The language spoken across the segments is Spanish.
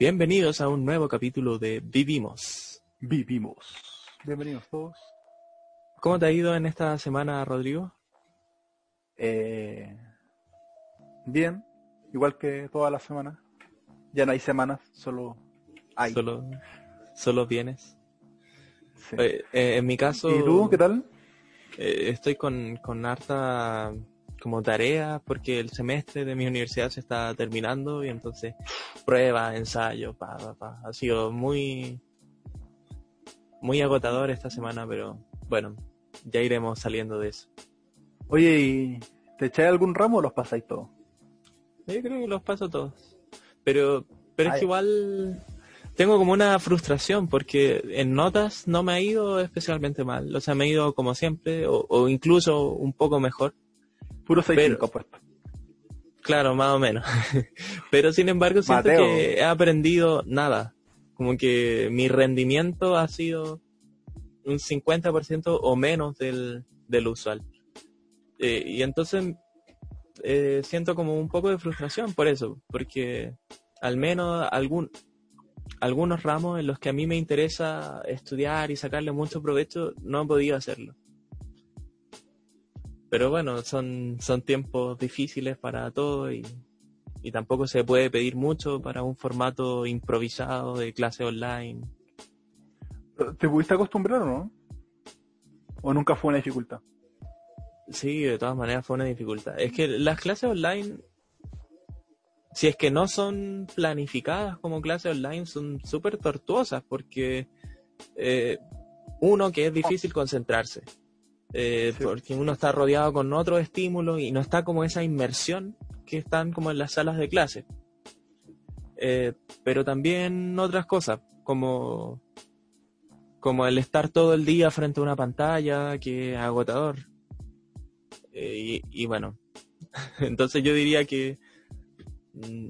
Bienvenidos a un nuevo capítulo de Vivimos. Vivimos. Bienvenidos todos. ¿Cómo te ha ido en esta semana, Rodrigo? Eh, bien, igual que toda la semana. Ya no hay semanas, solo hay. Solo, solo vienes. Sí. Eh, eh, en mi caso, ¿Y tú, qué tal? eh, estoy con, con harta como tarea porque el semestre de mi universidad se está terminando y entonces pruebas, ensayos, pa, pa, pa. Ha sido muy, muy agotador esta semana, pero bueno, ya iremos saliendo de eso. Oye, ¿y te echáis algún ramo o los pasáis todos? Yo creo que los paso todos. Pero, pero es que igual tengo como una frustración porque en notas no me ha ido especialmente mal. O sea, me ha ido como siempre o, o incluso un poco mejor. Puro 6 Pero- 5 puesto. Claro, más o menos. pero sin embargo siento Mateo. que he aprendido nada. Como que mi rendimiento ha sido un 50% o menos del, del usual. Eh, y entonces eh, siento como un poco de frustración por eso, porque al menos algún, algunos ramos en los que a mí me interesa estudiar y sacarle mucho provecho, no he podido hacerlo. Pero bueno, son, son tiempos difíciles para todo y, y tampoco se puede pedir mucho para un formato improvisado de clase online. ¿Te pudiste acostumbrar o no? ¿O nunca fue una dificultad? Sí, de todas maneras fue una dificultad. Es que las clases online, si es que no son planificadas como clases online, son súper tortuosas porque eh, uno que es difícil concentrarse, eh, Sí. porque uno está rodeado con otro estímulo y no está como esa inmersión que están como en las salas de clase. Eh, pero también otras cosas, como, como el estar todo el día frente a una pantalla, que es agotador. Eh, y, y bueno, entonces yo diría que mm,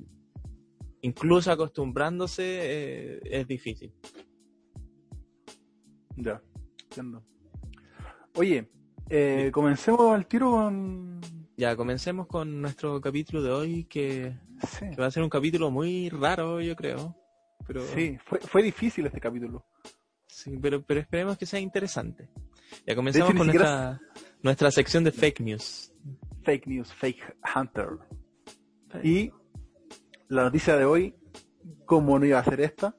incluso acostumbrándose eh, es difícil. Ya, entiendo. Oye, eh, comencemos al tiro con... Ya, comencemos con nuestro capítulo de hoy, que, Sí, que va a ser un capítulo muy raro, yo creo. Pero, sí fue, fue difícil este capítulo. sí, pero, pero esperemos que sea interesante. Ya comencemos ni con siquiera- nuestra, nuestra sección de fake news. Fake News, Fake Hunter. Y la noticia de hoy, como no iba a ser esta,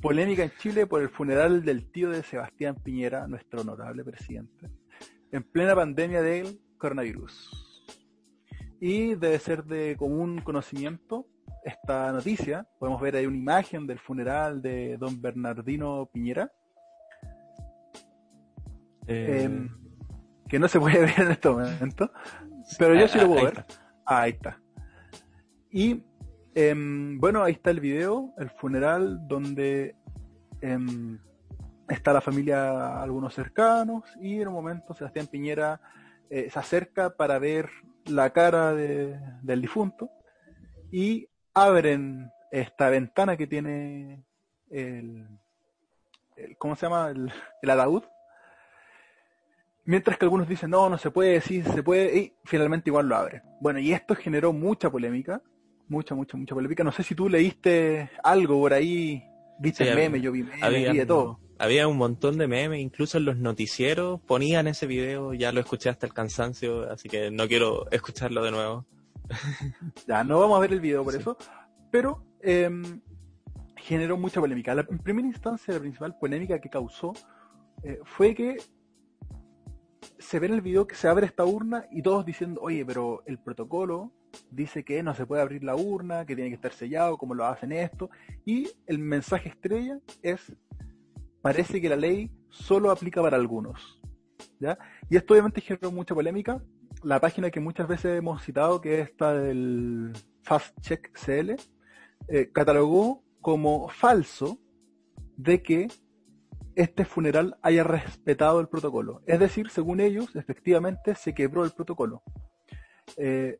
polémica en Chile por el funeral del tío de Sebastián Piñera, nuestro honorable presidente, en plena pandemia del coronavirus. Y debe ser de común conocimiento esta noticia. Podemos ver ahí una imagen del funeral de don Bernardino Piñera, Eh, em, que no se puede ver en este momento, pero yo sí lo puedo ahí ver. Ah, ahí está. Y em, bueno, ahí está el video, el funeral, donde em, está la familia, algunos cercanos, y en un momento Sebastián Piñera eh, se acerca para ver la cara de- del difunto y abren esta ventana que tiene el, el- ¿cómo se llama? El, el ataúd. Mientras que algunos dicen, no, no se puede, sí, se puede, y finalmente igual lo abren. Bueno, y esto generó mucha polémica, mucha, mucha, mucha polémica. No sé si tú leíste algo por ahí, viste Sí, el había- meme, yo vi memes, vi de todo. Había un montón de memes, incluso en los noticieros ponían ese video, ya lo escuché hasta el cansancio, así que no quiero escucharlo de nuevo. Ya, no vamos a ver el video por Sí. eso, pero em, generó mucha polémica. La, en primera instancia, la principal polémica que causó eh, fue que se ve en el video que se abre esta urna y todos diciendo, oye, pero el protocolo dice que no se puede abrir la urna, que tiene que estar sellado, como lo hacen esto, y el mensaje estrella es, parece que la ley solo aplica para algunos. ¿ya? Y esto obviamente generó mucha polémica. La página que muchas veces hemos citado, que es esta del Fast Check CL, eh, catalogó como falso de que este funeral haya respetado el protocolo. Es decir, según ellos, efectivamente se quebró el protocolo. Eh,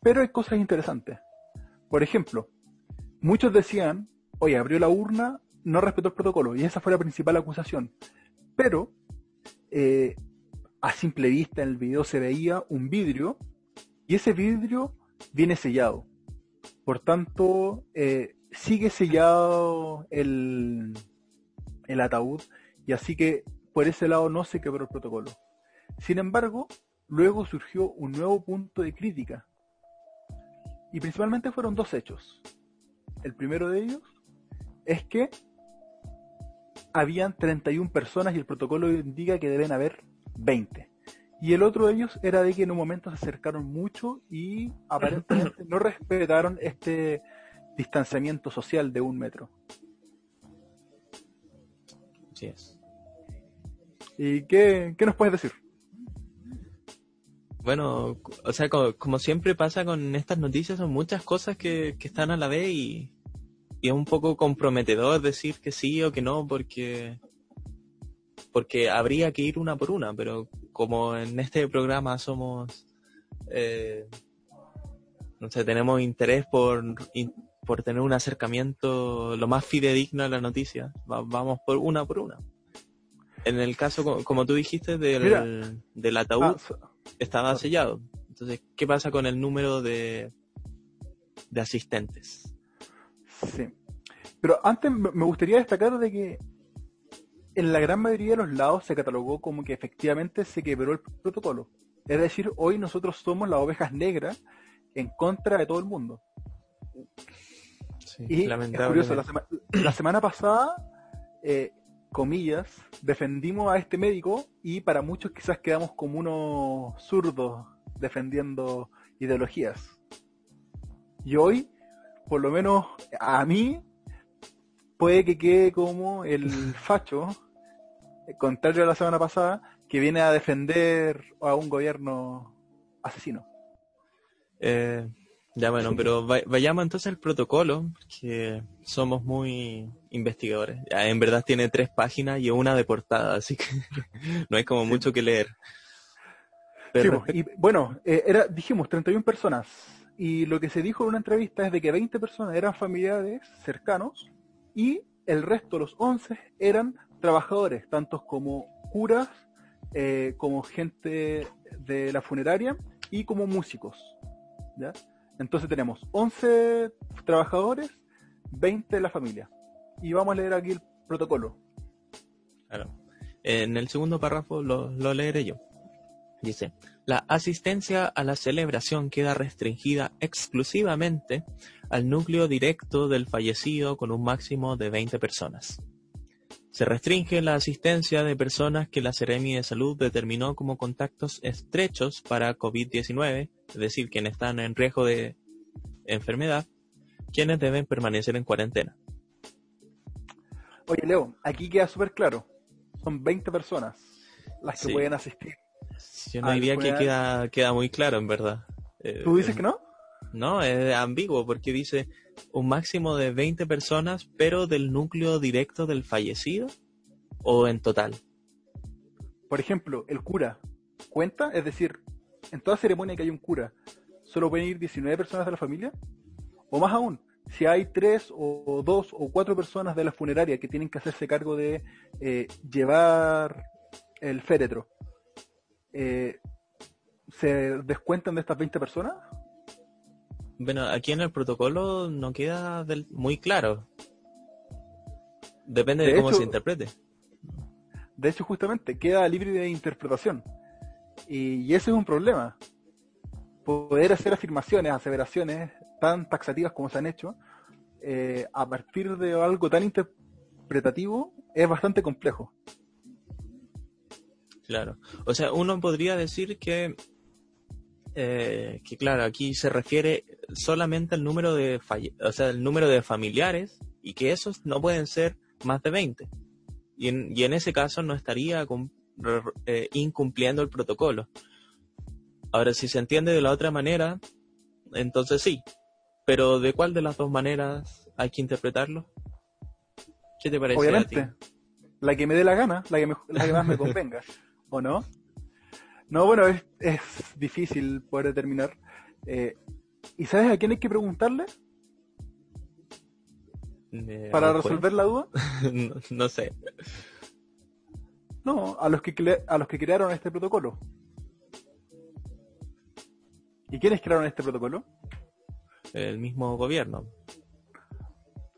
pero hay cosas interesantes. Por ejemplo, muchos decían, oye, abrió la urna, no respetó el protocolo, y esa fue la principal acusación. Pero, eh, a simple vista en el video se veía un vidrio, y ese vidrio viene sellado. Por tanto, eh, sigue sellado el, el ataúd y así que por ese lado no se quebró el protocolo. Sin embargo, luego surgió un nuevo punto de crítica. Y principalmente fueron dos hechos. El primero de ellos es que habían 31 personas y el protocolo indica que deben haber 20. Y el otro de ellos era de que en un momento se acercaron mucho y aparentemente no respetaron este distanciamiento social de un metro. Así es. ¿Y qué, qué nos puedes decir? Bueno, o sea, como, siempre pasa con estas noticias, son muchas cosas que, que están a la vez y, y, es un poco comprometedor decir que sí o que no, porque, porque habría que ir una por una, pero como en este programa somos, eh, no sé, tenemos interés por, por tener un acercamiento lo más fidedigno a la noticia, vamos por una por una. En el caso, como tú dijiste, del, del ataúd, ah, estaba sellado. Entonces, ¿qué pasa con el número de, de asistentes? Sí. Pero antes me gustaría destacar de que en la gran mayoría de los lados se catalogó como que efectivamente se quebró el protocolo. Es decir, hoy nosotros somos las ovejas negras en contra de todo el mundo y es curioso, la, semana pasada, eh, comillas, defendimos a este médico y para muchos quizás quedamos como unos zurdos defendiendo ideologías. Y hoy, por lo menos a mí, puede que quede como el facho, contrario a la semana pasada, que viene a defender a un gobierno asesino. Eh, ya bueno, pero vayamos entonces al protocolo, que somos muy investigadores. en verdad tiene tres páginas y una de portada, así que no hay como mucho que leer. Pero... y bueno, eh, era, dijimos 31 personas y lo que se dijo en una entrevista es de que 20 personas eran familiares cercanos y el resto, los 11, eran trabajadores, tantos como curas, eh, como gente de la funeraria y como músicos. ¿ya? Entonces tenemos 11 trabajadores, 20 de la familia. Y vamos a leer aquí el protocolo. Claro. En el segundo párrafo lo, leeré yo. Dice, la asistencia a la celebración queda restringida exclusivamente al núcleo directo del fallecido con un máximo de 20 personas. Se restringe la asistencia de personas que la Seremi de Salud determinó como contactos estrechos para COVID-19, es decir, quienes están en riesgo de enfermedad, quienes deben permanecer en cuarentena. Oye, Leo, aquí queda súper claro. Son 20 personas las que pueden asistir. Yo no diría que queda, queda muy claro, en verdad. ¿Tú dices eh, que no? No, es ambiguo porque dice un máximo de 20 personas, pero del núcleo directo del fallecido o en total. Por ejemplo, el cura cuenta, es decir, en toda ceremonia que hay un cura, ¿solo pueden ir 19 personas de la familia? O más aún, si hay tres o dos o cuatro personas de la funeraria que tienen que hacerse cargo de eh, llevar el féretro, eh, ¿se descuentan de estas 20 personas? Bueno, aquí en el protocolo no queda muy claro. Depende de, cómo se interprete. De hecho, justamente, queda libre de interpretación. Y, ese es un problema. Poder hacer afirmaciones, aseveraciones tan taxativas como se han hecho, eh, a partir de algo tan interpretativo, es bastante complejo. Claro. O sea, uno podría decir que eh, que claro, aquí se refiere solamente al número de o sea, el número de familiares y que esos no pueden ser más de 20. Y en, y en ese caso no estaría eh, incumpliendo el protocolo. Ahora, si se entiende de la otra manera, entonces sí. Pero ¿de cuál de las dos maneras hay que interpretarlo? ¿Qué te parece? Obviamente, la que me dé la gana, la que, la que más me convenga, ¿o no? No, bueno, es, es difícil poder determinar. Eh, ¿Y sabes a quién hay que preguntarle? Eh, ¿Para resolver la duda? no, sé. No, a los, que a los que crearon este protocolo. ¿Y quiénes crearon este protocolo? El mismo gobierno.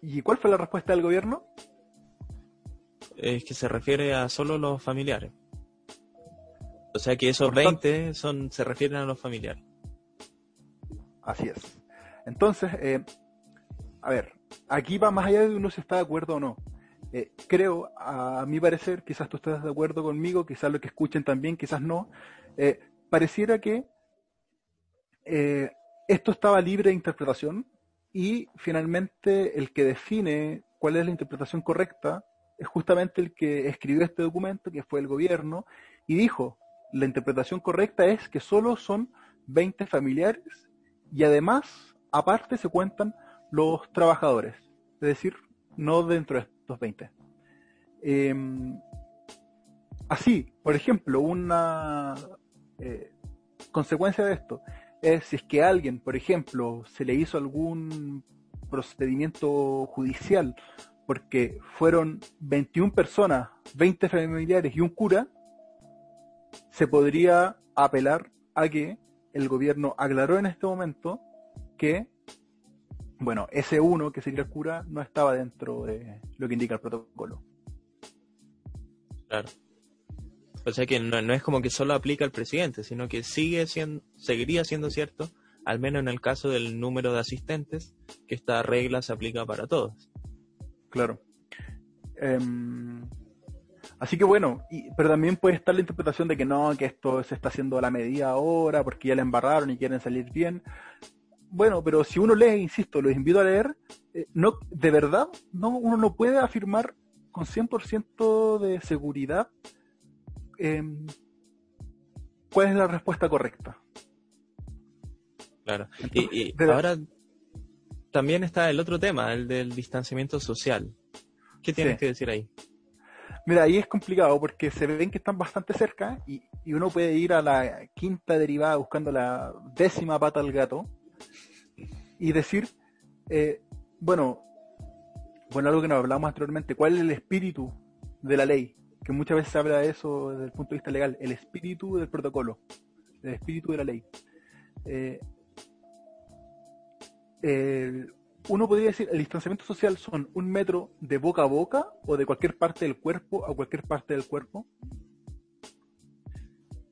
¿Y cuál fue la respuesta del gobierno? Es que se refiere a solo los familiares. O sea que esos 20 son, se refieren a los familiares. Así es. Entonces, eh, a ver, aquí va más allá de uno si está de acuerdo o no. Eh, creo, a, mi parecer, quizás tú estés de acuerdo conmigo, quizás lo que escuchen también, quizás no, eh, pareciera que esto estaba libre de interpretación y finalmente el que define cuál es la interpretación correcta es justamente el que escribió este documento, que fue el gobierno, y dijo, la interpretación correcta es que solo son 20 familiares y además, aparte, se cuentan los trabajadores, es decir, no dentro de estos 20. Em, así, por ejemplo, una eh, consecuencia de esto es si es que a alguien, por ejemplo, se le hizo algún procedimiento judicial porque fueron 21 personas, 20 familiares y un cura, se podría apelar a que el gobierno aclaró en este momento que, bueno, ese uno, que sería el cura, no estaba dentro de lo que indica el protocolo. Claro. O sea que no, es como que solo aplica al presidente, sino que sigue siendo, seguiría siendo cierto, al menos en el caso del número de asistentes, que esta regla se aplica para todos. Claro. Em, así que bueno, pero también puede estar la interpretación de que no, que esto se está haciendo a la medida ahora porque ya la embarraron y quieren salir bien. Bueno, pero si uno lee, insisto, los invito a leer, eh, no, de verdad, no, uno no puede afirmar con 100% de seguridad em, cuál es la respuesta correcta. Claro. y, ahora también está el otro tema, el del distanciamiento social. ¿Qué tienes que decir ahí? Mira, ahí es complicado porque se ven que están bastante cerca y, uno puede ir a la quinta derivada buscando la décima pata al gato y decir, eh, bueno, bueno, algo que nos hablamos anteriormente, ¿cuál es el espíritu de la ley? Que muchas veces se habla de eso desde el punto de vista legal, el espíritu del protocolo, el espíritu de la ley. Eh, uno podría decir, el distanciamiento social son un metro de boca a boca o de cualquier parte del cuerpo a cualquier parte del cuerpo.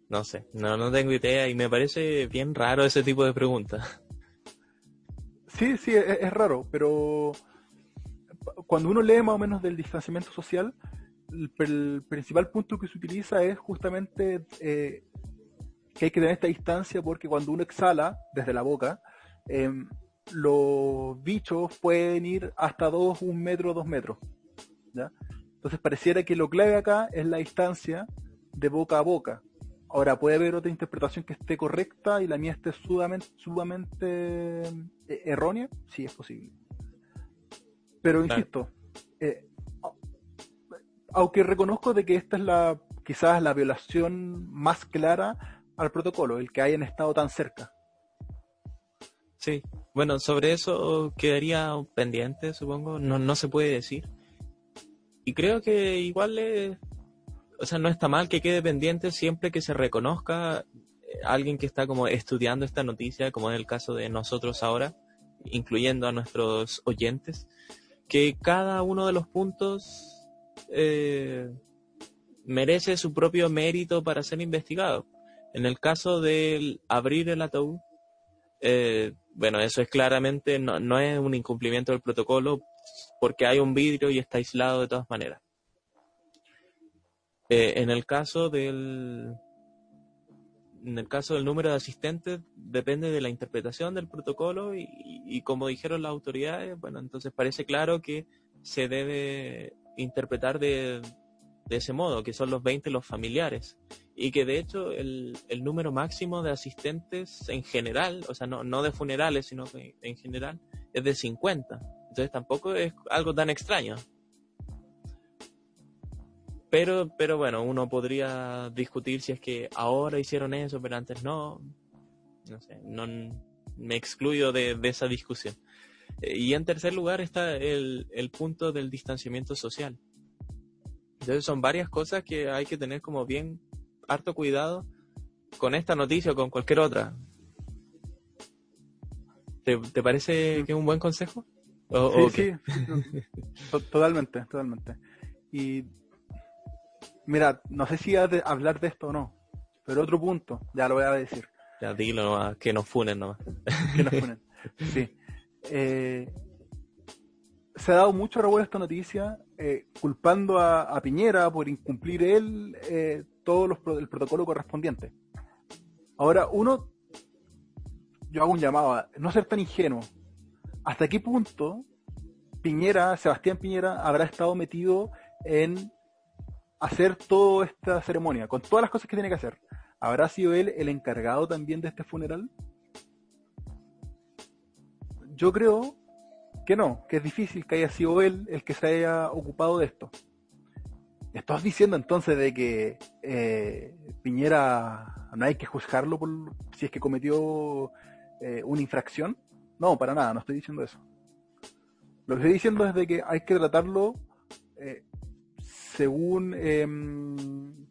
No sé, no, no tengo idea y me parece bien raro ese tipo de preguntas. Sí, sí, es, raro, pero cuando uno lee más o menos del distanciamiento social, el, principal punto que se utiliza es justamente eh, que hay que tener esta distancia porque cuando uno exhala desde la boca, eh, los bichos pueden ir hasta 2, 1 metro, 2 metros. ¿ya? Entonces pareciera que lo clave acá es la distancia de boca a boca. Ahora puede haber otra interpretación que esté correcta y la mía esté sumamente, sumamente eh, errónea, sí es posible. Pero insisto, eh, aunque reconozco de que esta es la quizás la violación más clara al protocolo, el que hayan estado tan cerca. Sí, bueno, sobre eso quedaría pendiente, supongo, no, no se puede decir. Y creo que igual es, o sea, no está mal que quede pendiente siempre que se reconozca eh, alguien que está como estudiando esta noticia, como es el caso de nosotros ahora, incluyendo a nuestros oyentes, que cada uno de los puntos eh, merece su propio mérito para ser investigado. En el caso del abrir el ataúd, eh, bueno, eso es claramente, no, no es un incumplimiento del protocolo porque hay un vidrio y está aislado de todas maneras. Eh, en el caso del en el caso del número de asistentes depende de la interpretación del protocolo y, como dijeron las autoridades, bueno, entonces parece claro que se debe interpretar de, de ese modo, que son los 20 los familiares y que de hecho el, el, número máximo de asistentes en general, o sea, no, no de funerales, sino en general, es de 50. Entonces tampoco es algo tan extraño. Pero, pero bueno, uno podría discutir si es que ahora hicieron eso, pero antes no. No sé, no me excluyo de, de esa discusión. Eh, y en tercer lugar está el, el punto del distanciamiento social. Entonces son varias cosas que hay que tener como bien harto cuidado con esta noticia o con cualquier otra. ¿Te, parece que es un buen consejo? sí, sí, totalmente, totalmente. Y mira, no sé si de hablar de esto o no, pero otro punto, ya lo voy a decir. Ya dilo nomás, que nos funen nomás. que nos funen, sí. Eh, se ha dado mucho revuelo esta noticia, eh, culpando a, Piñera por incumplir él eh, todo los, el protocolo correspondiente. Ahora, uno, yo hago un llamado a no ser tan ingenuo. ¿Hasta qué punto Piñera, Sebastián Piñera, habrá estado metido en hacer toda esta ceremonia, con todas las cosas que tiene que hacer? ¿Habrá sido él el encargado también de este funeral? Yo creo que no, que es difícil que haya sido él el que se haya ocupado de esto. ¿Estás diciendo entonces de que eh, Piñera no hay que juzgarlo por si es que cometió eh, una infracción? No, para nada, no estoy diciendo eso. Lo que estoy diciendo es de que hay que tratarlo eh, según em,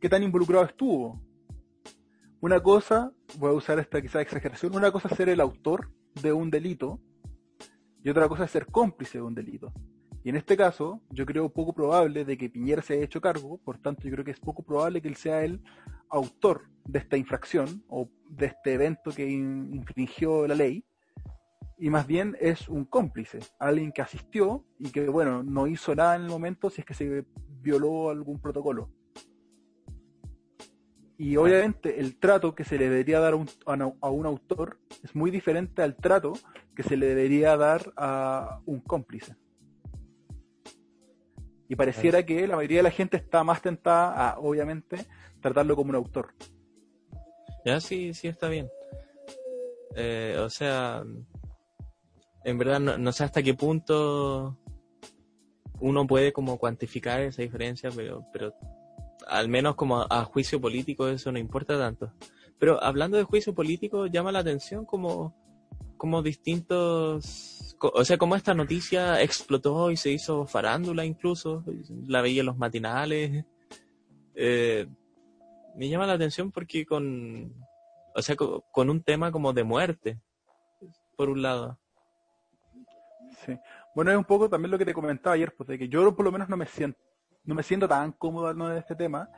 qué tan involucrado estuvo. Una cosa, voy a usar esta quizá exageración, una cosa es ser el autor de un delito y otra cosa es ser cómplice de un delito. Y en este caso, yo creo poco probable de que Piñera se haya hecho cargo, por tanto yo creo que es poco probable que él sea el autor de esta infracción o de este evento que infringió la ley, y más bien es un cómplice, alguien que asistió y que, bueno, no hizo nada en el momento si es que se violó algún protocolo. Y obviamente el trato que se le debería dar a un, a un, autor es muy diferente al trato que se le debería dar a un cómplice. Y pareciera que la mayoría de la gente está más tentada a, obviamente, tratarlo como un autor. Ya, sí, sí está bien. Eh, o sea, en verdad no, sé hasta qué punto uno puede como cuantificar esa diferencia, pero, pero al menos como a, juicio político eso no importa tanto. Pero hablando de juicio político, llama la atención como, como distintos, o sea, como esta noticia explotó y se hizo farándula incluso, la veía en los matinales. Eh, me llama la atención porque con, o sea, con un tema como de muerte, por un lado. Bueno, es un poco también lo que te comentaba ayer, pues de que yo por lo menos no me siento, no me siento tan cómodo hablando de este tema,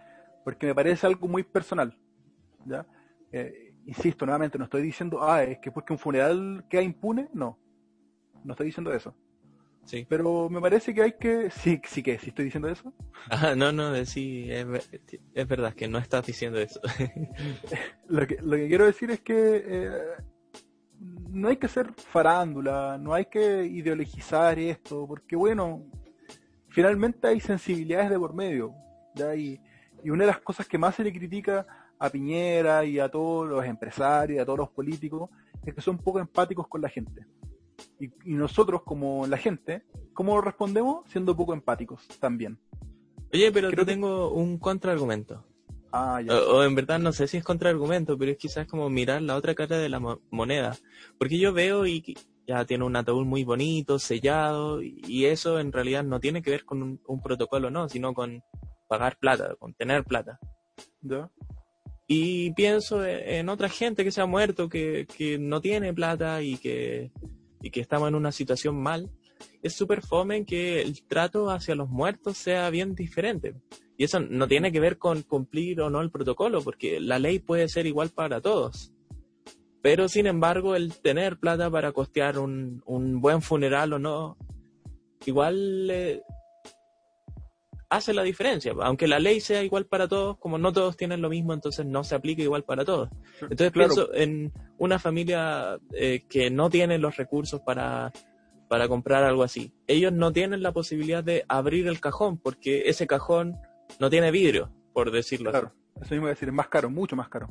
porque me parece algo muy personal. ¿ya? Eh, insisto, nuevamente, no estoy diciendo, ah, es que porque un funeral queda impune, no. No estoy diciendo eso. Sí. Pero me parece que hay que. Sí, sí que, sí estoy diciendo eso. Ah, no, no, sí, es, es verdad que no estás diciendo eso. lo, que, lo que quiero decir es que eh, no hay que ser farándula, no hay que ideologizar esto, porque bueno, finalmente hay sensibilidades de por medio. ¿ya? Y, una de las cosas que más se le critica a Piñera y a todos los empresarios y a todos los políticos es que son poco empáticos con la gente. Y, nosotros, como la gente, ¿cómo respondemos? Siendo poco empáticos también. Oye, pero yo tengo un contraargumento. Ah, o, en verdad no sé si es contraargumento, pero es quizás como mirar la otra cara de la moneda. Porque yo veo y ya tiene un ataúd muy bonito, sellado, y eso en realidad no tiene que ver con un, protocolo, no, sino con pagar plata, con tener plata. Y pienso e, en otra gente que se ha muerto, que, que no tiene plata y que, y que estamos en una situación mal. Es súper fome que el trato hacia los muertos sea bien diferente. Y eso no tiene que ver con cumplir o no el protocolo, porque la ley puede ser igual para todos. Pero sin embargo, el tener plata para costear un, buen funeral o no, igual eh, hace la diferencia. Aunque la ley sea igual para todos, como no todos tienen lo mismo, entonces no se aplica igual para todos. Entonces pienso en una familia eh, que no tiene los recursos para, para comprar algo así. Ellos no tienen la posibilidad de abrir el cajón, porque ese cajón no tiene vidrio, por decirlo claro, Eso mismo voy a decir, es más caro, mucho más caro.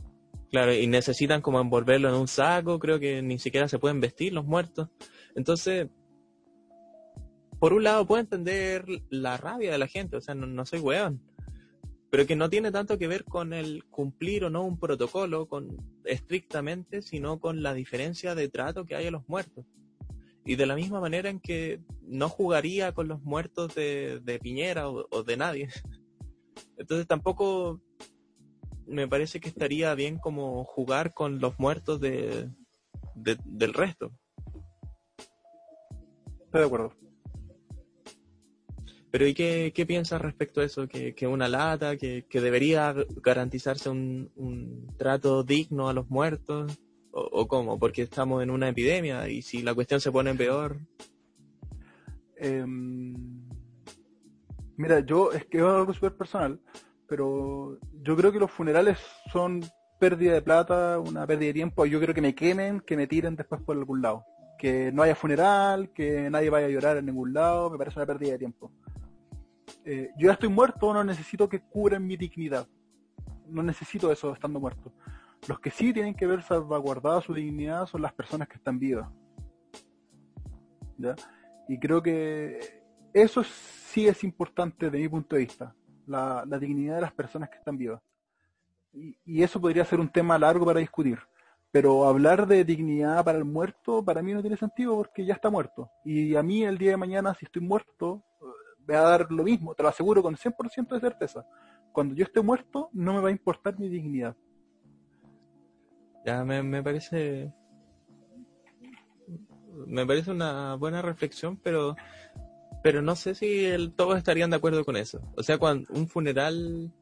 Claro, y necesitan como envolverlo en un saco, creo que ni siquiera se pueden vestir los muertos. Entonces, por un lado puedo entender la rabia de la gente, o sea, no, soy weón, pero que no tiene tanto que ver con el cumplir o no un protocolo con estrictamente, sino con la diferencia de trato que hay a los muertos. Y de la misma manera en que no jugaría con los muertos de, Piñera o de nadie. Entonces tampoco me parece que estaría bien como jugar con los muertos de, del resto. estoy de acuerdo. Pero ¿y qué, qué piensas respecto a eso? ¿Que, que una lata? Que, ¿Que debería garantizarse un, un trato digno a los muertos? ¿O, ¿O cómo? Porque estamos en una epidemia y si la cuestión se pone peor... Em, mira, yo es que es algo súper personal, pero yo creo que los funerales son pérdida de plata, una pérdida de tiempo. Yo creo que me quemen, que me tiren después por algún lado. Que no haya funeral, que nadie vaya a llorar en ningún lado, me parece una pérdida de tiempo. Eh, yo ya estoy muerto, no necesito que cubran mi dignidad. No necesito eso estando muerto. Los que sí tienen que ver salvaguardada su dignidad son las personas que están vivas. ¿Ya? Y creo que eso sí es importante desde mi punto de vista, la, la dignidad de las personas que están vivas. Y, eso podría ser un tema largo para discutir. Pero hablar de dignidad para el muerto, para mí no tiene sentido porque ya está muerto. Y a mí el día de mañana, si estoy muerto, me va a dar lo mismo, te lo aseguro con 100% de certeza. Cuando yo esté muerto, no me va a importar mi dignidad. Ya, me, me parece me parece una buena reflexión, pero pero no sé si el, todos estarían de acuerdo con eso. O sea, cuando un funeral,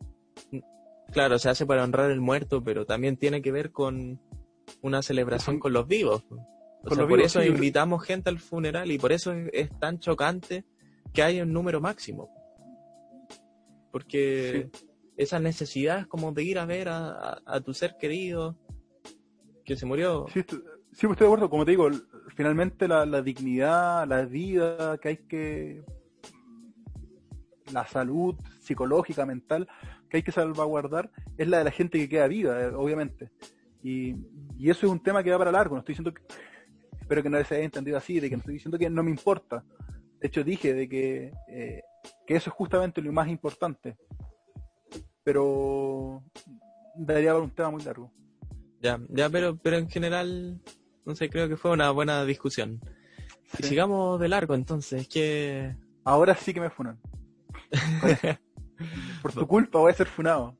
claro, se hace para honrar el muerto, pero también tiene que ver con una celebración con los vivos. O sea, por vivos, eso sí, invitamos gente al funeral y por eso es, es, tan chocante que haya un número máximo. Porque sí. esa necesidad como de ir a ver a, a, a tu ser querido que se murió. Sí, sí, estoy de acuerdo. Como te digo, finalmente la, la, dignidad, la vida que hay que, la salud psicológica, mental, que hay que salvaguardar, es la de la gente que queda viva, eh, obviamente. Y, y, eso es un tema que va para largo, no estoy diciendo que, espero que no se haya entendido así, de que no estoy diciendo que no me importa. De hecho dije de que, eh, que eso es justamente lo más importante. Pero daría para un tema muy largo. Ya, ya, pero, pero en general no sé, creo que fue una buena discusión. Sí. Y sigamos de largo entonces, que... Ahora sí que me funan. Por tu culpa voy a ser funado.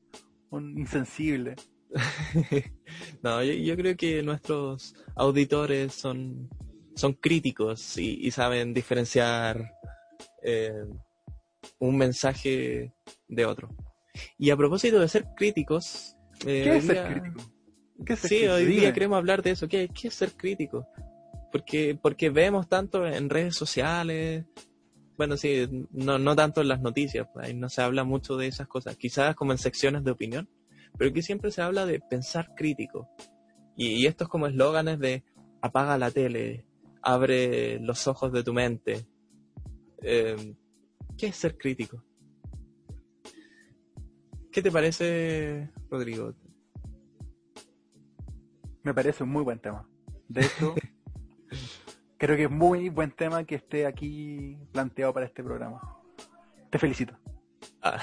Un insensible. no, yo, yo, creo que nuestros auditores son, son críticos y, y saben diferenciar eh, un mensaje de otro. Y a propósito de ser críticos... Eh, ¿Qué es ser crítico? Sí, hoy día queremos hablar de eso. ¿Qué, qué es ser crítico? Porque, porque vemos tanto en redes sociales, bueno, sí, no, no tanto en las noticias, ahí no se habla mucho de esas cosas, quizás como en secciones de opinión, pero aquí siempre se habla de pensar crítico. Y, y estos como eslóganes de apaga la tele, abre los ojos de tu mente. Eh, ¿Qué es ser crítico? ¿Qué te parece, Rodrigo? Me parece un muy buen tema. De hecho, creo que es muy buen tema que esté aquí planteado para este programa. Te felicito. Ah.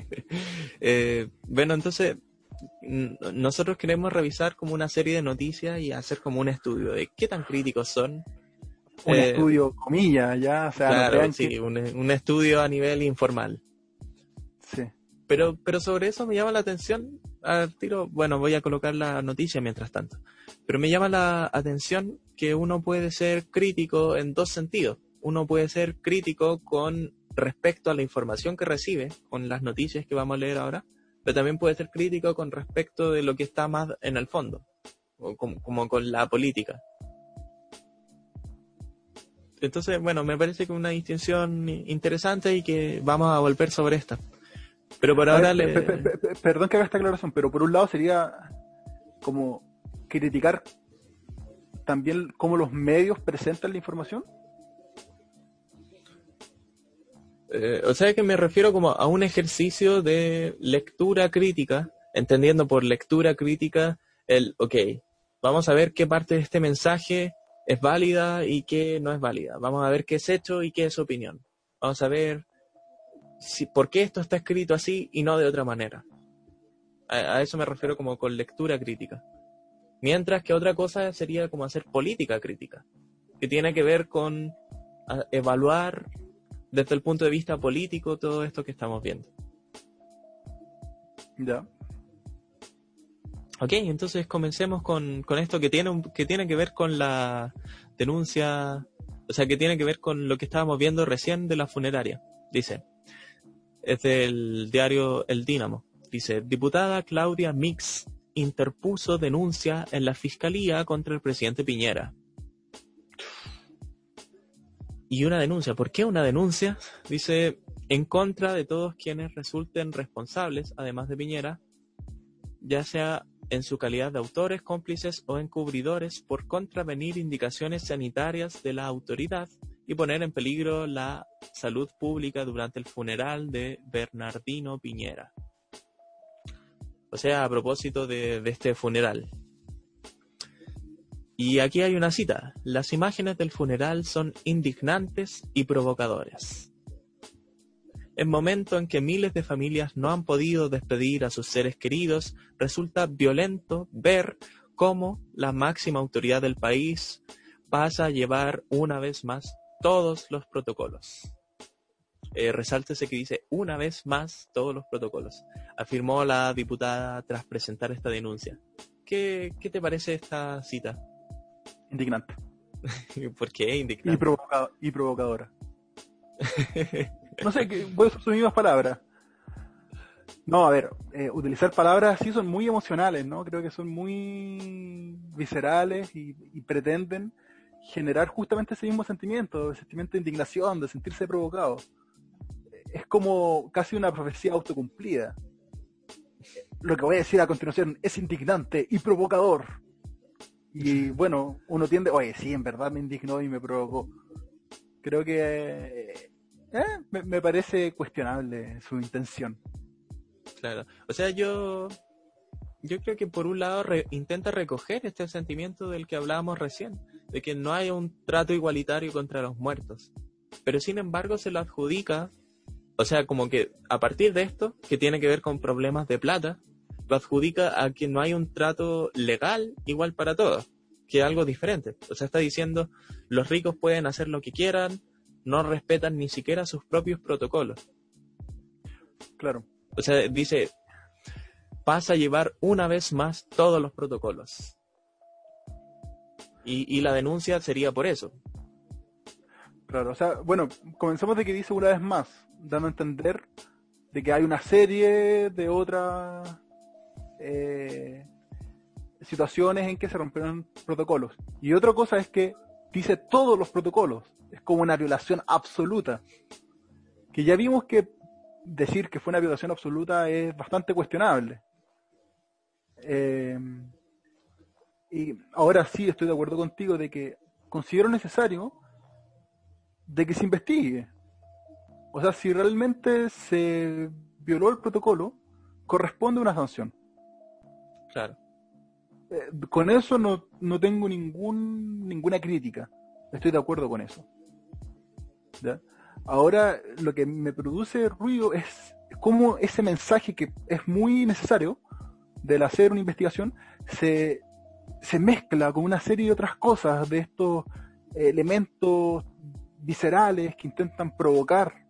eh, bueno, entonces, nosotros queremos revisar como una serie de noticias y hacer como un estudio de qué tan críticos son. Un eh, estudio, comillas, ya, o sea, claro, no sí, que... un, un, estudio a nivel informal. Sí. Pero, pero sobre eso me llama la atención al tiro, bueno, voy a colocar la noticia mientras tanto, pero me llama la atención que uno puede ser crítico en dos sentidos. Uno puede ser crítico con respecto a la información que recibe, con las noticias que vamos a leer ahora, pero también puede ser crítico con respecto de lo que está más en el fondo, como, como con la política. Entonces, bueno, me parece que una distinción interesante y que vamos a volver sobre esta. Pero por ahora ver, le... Perdón que haga esta aclaración, pero por un lado sería como criticar también cómo los medios presentan la información. Eh, o sea que me refiero como a un ejercicio de lectura crítica, entendiendo por lectura crítica el, ok, vamos a ver qué parte de este mensaje es válida y qué no es válida. Vamos a ver qué es hecho y qué es opinión. Vamos a ver si, por qué esto está escrito así y no de otra manera. A, a, eso me refiero como con lectura crítica. Mientras que otra cosa sería como hacer política crítica, que tiene que ver con evaluar desde el punto de vista político todo esto que estamos viendo. Ya. Ok, entonces comencemos con, con esto que tiene, que tiene que ver con la denuncia o sea, que tiene que ver con lo que estábamos viendo recién de la funeraria. Dice, es del diario El Dínamo. Dice, diputada Claudia Mix interpuso denuncia en la fiscalía contra el presidente Piñera. Y una denuncia, ¿por qué una denuncia? Dice, en contra de todos quienes resulten responsables, además de Piñera, ya sea en su calidad de autores, cómplices o encubridores por contravenir indicaciones sanitarias de la autoridad y poner en peligro la salud pública durante el funeral de Bernardino Piñera. O sea, a propósito de, este funeral. Y aquí hay una cita. Las imágenes del funeral son indignantes y provocadoras. En momento en que miles de familias no han podido despedir a sus seres queridos, resulta violento ver cómo la máxima autoridad del país pasa a llevar una vez más todos los protocolos. Eh, resáltese que dice una vez más todos los protocolos, afirmó la diputada tras presentar esta denuncia. ¿Qué, qué te parece esta cita? Indignante. ¿Por qué indignante? Y, y provocadora. No sé, voy a usar sus mismas palabras. No, a ver, eh, utilizar palabras así son muy emocionales, ¿no? Creo que son muy viscerales y, pretenden generar justamente ese mismo sentimiento, el sentimiento de indignación, de sentirse provocado. Es como casi una profecía autocumplida. Lo que voy a decir a continuación es indignante y provocador. Y bueno, uno tiende, oye, sí, en verdad me indignó y me provocó. Creo que eh, eh, me, parece cuestionable su intención. Claro. O sea, yo, yo creo que por un lado intenta recoger este sentimiento del que hablábamos recién, de que no hay un trato igualitario contra los muertos. Pero sin embargo se lo adjudica, o sea, como que a partir de esto, que tiene que ver con problemas de plata, lo adjudica a que no hay un trato legal igual para todos, que es algo diferente. O sea, está diciendo, los ricos pueden hacer lo que quieran, no respetan ni siquiera sus propios protocolos. Claro. O sea, dice, pasa a llevar una vez más todos los protocolos. Y, la denuncia sería por eso. Claro, o sea, bueno, comenzamos de que dice una vez más, dando a entender de que hay una serie de otras eh, situaciones en que se rompieron protocolos. Y otra cosa es que dice todos los protocolos es como una violación absoluta. Que ya vimos que decir que fue una violación absoluta es bastante cuestionable. Eh, y ahora sí estoy de acuerdo contigo de que considero necesario de que se investigue. O sea, si realmente se violó el protocolo, corresponde una sanción. Claro. Eh, con eso no, no tengo ningún, ninguna crítica. Estoy de acuerdo con eso. Ahora lo que me produce ruido es cómo ese mensaje que es muy necesario del hacer una investigación se, se mezcla con una serie de otras cosas, de estos elementos viscerales que intentan provocar,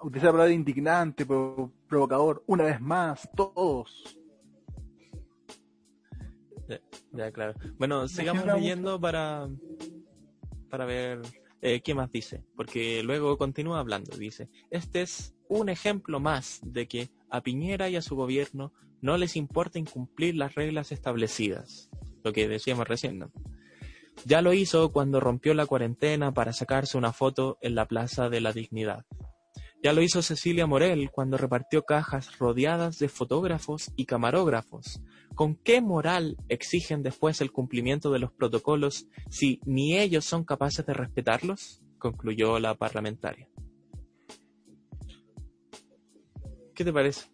utilizar la palabra indignante, provocador, una vez más, todos. Ya, claro. Bueno, sigamos leyendo para, para ver eh, ¿Qué más dice? Porque luego continúa hablando. Dice, este es un ejemplo más de que a Piñera y a su gobierno no les importa incumplir las reglas establecidas. Lo que decíamos recién. Ya lo hizo cuando rompió la cuarentena para sacarse una foto en la Plaza de la Dignidad. Ya lo hizo Cecilia Morel cuando repartió cajas rodeadas de fotógrafos y camarógrafos. ¿Con qué moral exigen después el cumplimiento de los protocolos si ni ellos son capaces de respetarlos? concluyó la parlamentaria. ¿Qué te parece?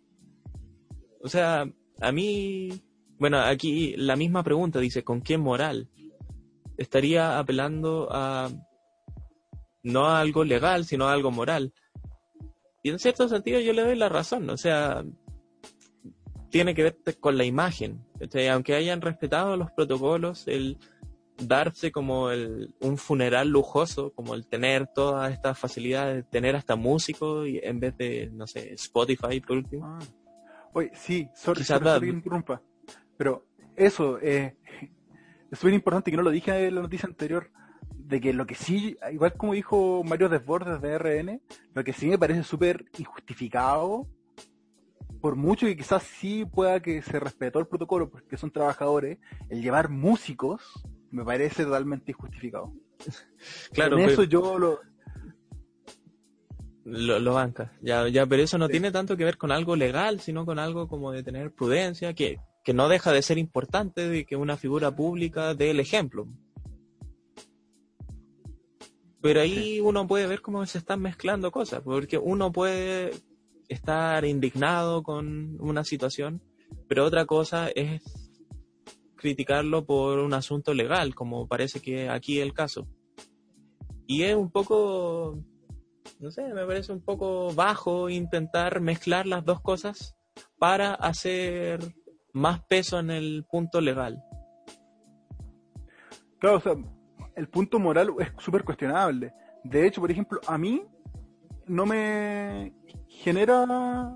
O sea, a mí, bueno, aquí la misma pregunta dice, ¿con qué moral? Estaría apelando a no a algo legal, sino a algo moral y en cierto sentido yo le doy la razón, o sea, tiene que ver con la imagen. aunque hayan respetado los protocolos, el darse como el, un funeral lujoso, como el tener todas estas facilidades, tener hasta músico y en vez de, no sé, Spotify por último. Ah. Oye, sí, sorry, interrumpa, pero eso eh, es súper importante que no lo dije en la noticia anterior de que lo que sí, igual como dijo Mario Desbordes de RN, lo que sí me parece súper injustificado, por mucho que quizás sí pueda que se respetó el protocolo porque son trabajadores, el llevar músicos me parece totalmente injustificado. Claro, en eso pero yo lo... lo, lo banca. Ya, ya, pero eso no Sí. tiene tanto que ver con algo legal, sino con algo como de tener prudencia, que, que no deja de ser importante de que una figura pública dé el ejemplo. Pero ahí uno puede ver cómo se están mezclando cosas, porque uno puede estar indignado con una situación, pero otra cosa es criticarlo por un asunto legal, como parece que aquí es el caso. Y es un poco, no sé, me parece un poco bajo intentar mezclar las dos cosas para hacer más peso en el punto legal. Claro, o sea, el punto moral es súper cuestionable. De hecho, por ejemplo, a mí no me genera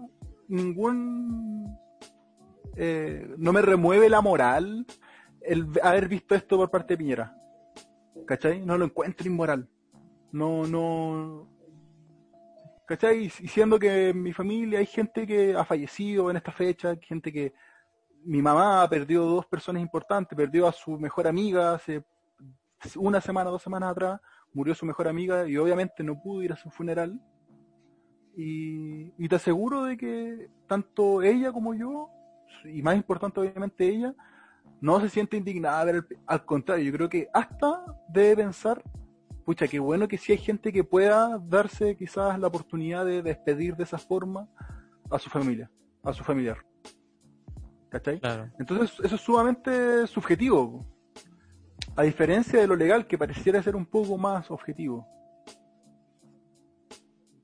ningún... eh, no me remueve la moral el haber visto esto por parte de Piñera. ¿Cachai? No lo encuentro inmoral. No, no... ¿Cachai? Y siendo que en mi familia hay gente que ha fallecido en esta fecha, gente que... Mi mamá perdió dos personas importantes, perdió a su mejor amiga hace una semana, dos semanas atrás, murió su mejor amiga y obviamente no pudo ir a su funeral. Y, te aseguro de que tanto ella como yo, y más importante obviamente ella, no se siente indignada. Al contrario, yo creo que hasta debe pensar, pucha, qué bueno que sí hay gente que pueda darse quizás la oportunidad de despedir de esa forma a su familia, a su familiar. ¿Cachai? Claro. Entonces eso es sumamente subjetivo. A diferencia de lo legal, que pareciera ser un poco más objetivo.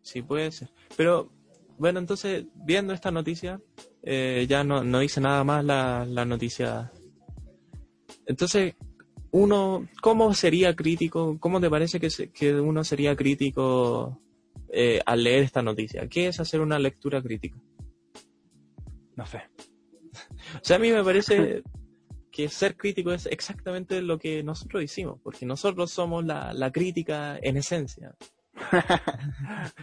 Sí, puede ser. Pero, bueno, entonces, viendo esta noticia, eh, ya no, no dice nada más la, la noticia. Entonces, uno, ¿cómo sería crítico? ¿Cómo te parece que, se- que uno sería crítico eh, al leer esta noticia? ¿Qué es hacer una lectura crítica? No sé. O sea, a mí me parece que ser crítico es exactamente lo que nosotros hicimos, porque nosotros somos la, la crítica en esencia.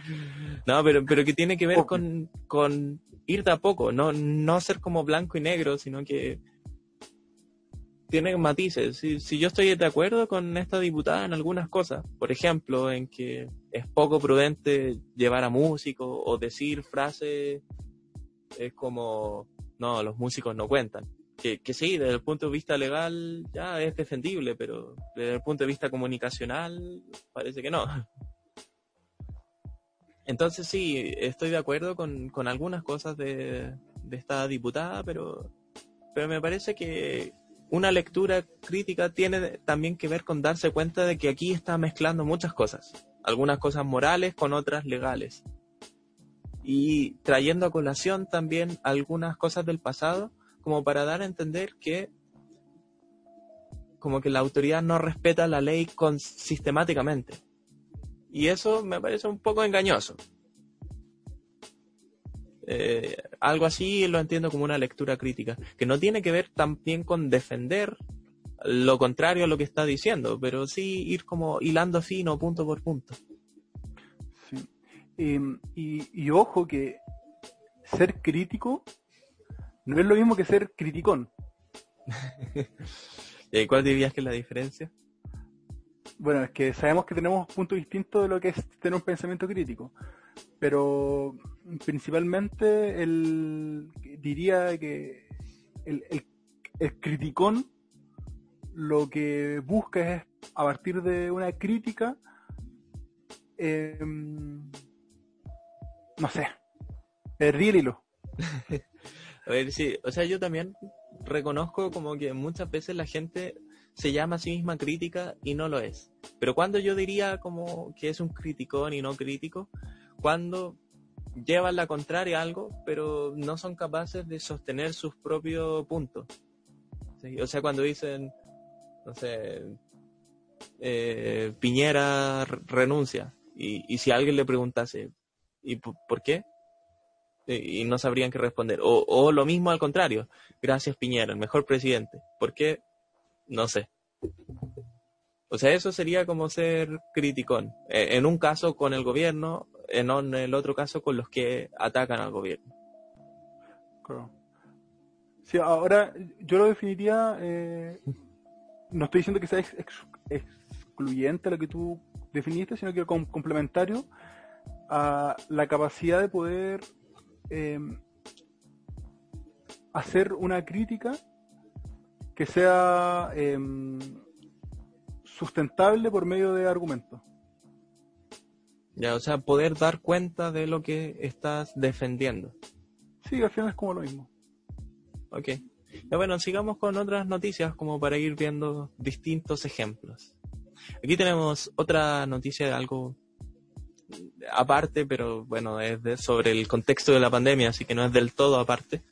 No, pero, pero que tiene que ver con, con ir de a poco, no, no ser como blanco y negro, sino que tiene matices. Si, si yo estoy de acuerdo con esta diputada en algunas cosas, por ejemplo, en que es poco prudente llevar a músicos o decir frases es como, no, los músicos no cuentan. Que, que sí, desde el punto de vista legal ya es defendible, pero desde el punto de vista comunicacional parece que no. Entonces sí, estoy de acuerdo con, con algunas cosas de, de esta diputada, pero, pero me parece que una lectura crítica tiene también que ver con darse cuenta de que aquí está mezclando muchas cosas, algunas cosas morales con otras legales, y trayendo a colación también algunas cosas del pasado, como para dar a entender que como que la autoridad no respeta la ley con, sistemáticamente. Y eso me parece un poco engañoso. Eh, algo así lo entiendo como una lectura crítica, que no tiene que ver también con defender lo contrario a lo que está diciendo, pero sí ir como hilando fino punto por punto. Sí. Eh, y, y ojo que ser crítico no es lo mismo que ser criticón. ¿Y cuál dirías que es la diferencia? Bueno, es que sabemos que tenemos puntos distintos de lo que es tener un pensamiento crítico, pero principalmente el, diría que el, el, el criticón lo que busca es a partir de una crítica, eh, no sé, perdí hilo. A ver, sí, o sea, yo también reconozco como que muchas veces la gente se llama a sí misma crítica y no lo es. Pero cuando yo diría como que es un criticón y no crítico, cuando llevan la contraria a algo, pero no son capaces de sostener sus propios puntos. ¿Sí? O sea, cuando dicen, no sé, eh, Piñera renuncia, y, y, si alguien le preguntase, ¿y por qué? Y no sabrían qué responder. O, o lo mismo al contrario, gracias Piñera, el mejor presidente. ¿Por qué? No sé. O sea, eso sería como ser criticón. Eh, en un caso con el gobierno, en el otro caso con los que atacan al gobierno. Claro. Sí, ahora yo lo definiría, eh, no estoy diciendo que sea excluyente lo que tú definiste, sino que complementario a la capacidad de poder em, hacer una crítica que sea em, sustentable por medio de argumentos. Ya, o sea, poder dar cuenta de lo que estás defendiendo. Sí, al final es como lo mismo. Ok. Ya bueno, sigamos con otras noticias como para ir viendo distintos ejemplos. Aquí tenemos otra noticia de algo aparte, pero bueno, es sobre el contexto de la pandemia, así que no es del todo aparte.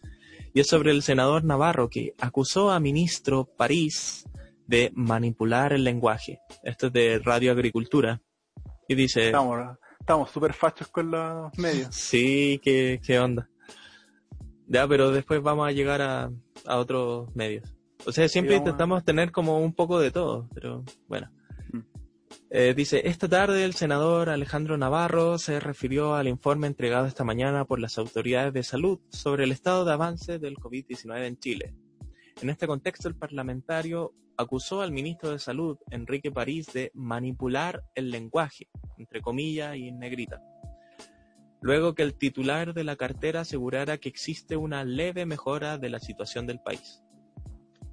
Y es sobre el senador Navarro que acusó a ministro París de manipular el lenguaje. Esto es de Radio Agricultura. Y dice... Estamos súper fachos con los medios. Sí, qué, qué onda. Ya, pero después vamos a llegar a, a otros medios. O sea, siempre intentamos tener como un poco de todo, pero bueno. Mm. Eh, dice, esta tarde el senador Alejandro Navarro se refirió al informe entregado esta mañana por las autoridades de salud sobre el estado de avance del COVID-19 en Chile. En este contexto, el parlamentario acusó al ministro de Salud, Enrique París, de manipular el lenguaje, entre comillas y en negrita luego que el titular de la cartera asegurara que existe una leve mejora de la situación del país.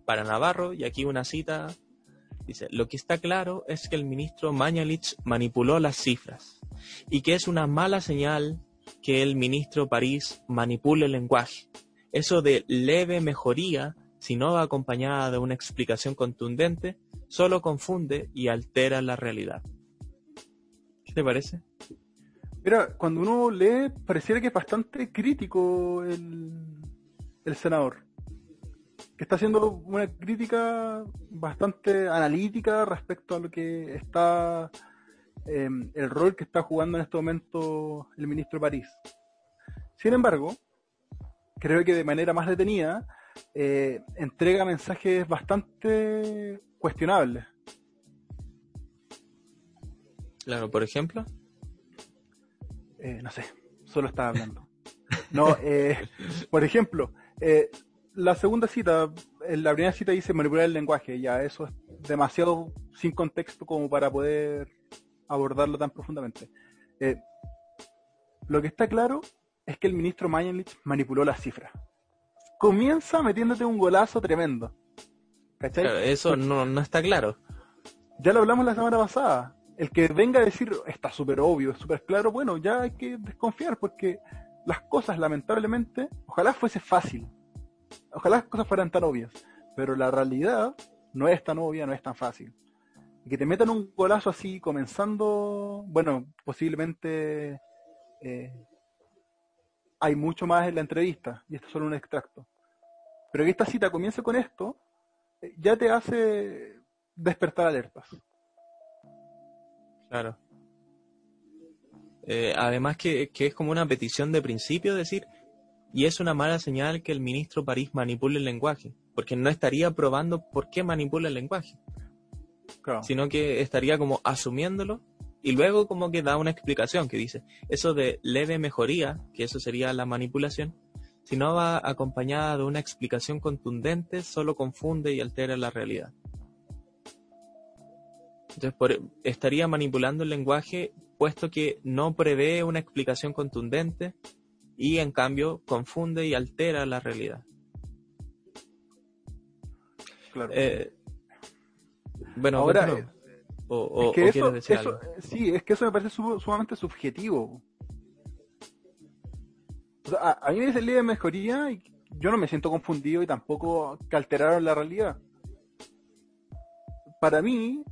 Para Navarro, y aquí una cita, dice, lo que está claro es que el ministro Mañalich manipuló las cifras y que es una mala señal que el ministro París manipule el lenguaje. Eso de leve mejoría, si no va acompañada de una explicación contundente, solo confunde y altera la realidad. ¿Qué te parece? Mira, cuando uno lee, pareciera que es bastante crítico el, el senador. Que está haciendo una crítica bastante analítica respecto a lo que está. Em, el rol que está jugando en este momento el ministro París. Sin embargo, creo que de manera más detenida eh, entrega mensajes bastante cuestionables. Claro, por ejemplo. Eh, no sé, solo estaba hablando. No, eh, por ejemplo, la segunda cita, en la primera cita dice manipular el lenguaje, ya eso es demasiado sin contexto como para poder abordarlo tan profundamente. lo que está claro es que el ministro Mañalich manipuló las cifras. Comienza metiéndote un golazo tremendo. ¿Cachai? eso no, no está claro. Ya lo hablamos la semana pasada el que venga a decir está súper obvio, súper claro, bueno, ya hay que desconfiar porque las cosas lamentablemente, ojalá fuese fácil, ojalá las cosas fueran tan obvias, pero la realidad no es tan obvia, no es tan fácil. que te metan un golazo así comenzando, bueno, posiblemente eh, hay mucho más en la entrevista y esto es solo un extracto. Pero que esta cita comience con esto, eh, ya te hace despertar alertas. Claro. Eh, además que, es como una petición de principio decir, y es una mala señal que el ministro París manipule el lenguaje, porque no estaría probando por qué manipula el lenguaje, sino que estaría como asumiéndolo y luego como que da una explicación que dice, eso de leve mejoría, que eso sería la manipulación, si no va acompañada de una explicación contundente, solo confunde y altera la realidad. Entonces, estaría manipulando el lenguaje puesto que no prevé una explicación contundente y en cambio confunde y altera la realidad. Claro. Eh, bueno, ahora, o, quieres decir algo? Sí, es que eso me parece sumamente subjetivo. A, mí me dice el día de mejoría y yo no me siento confundido y tampoco que alteraron la realidad. Para mí,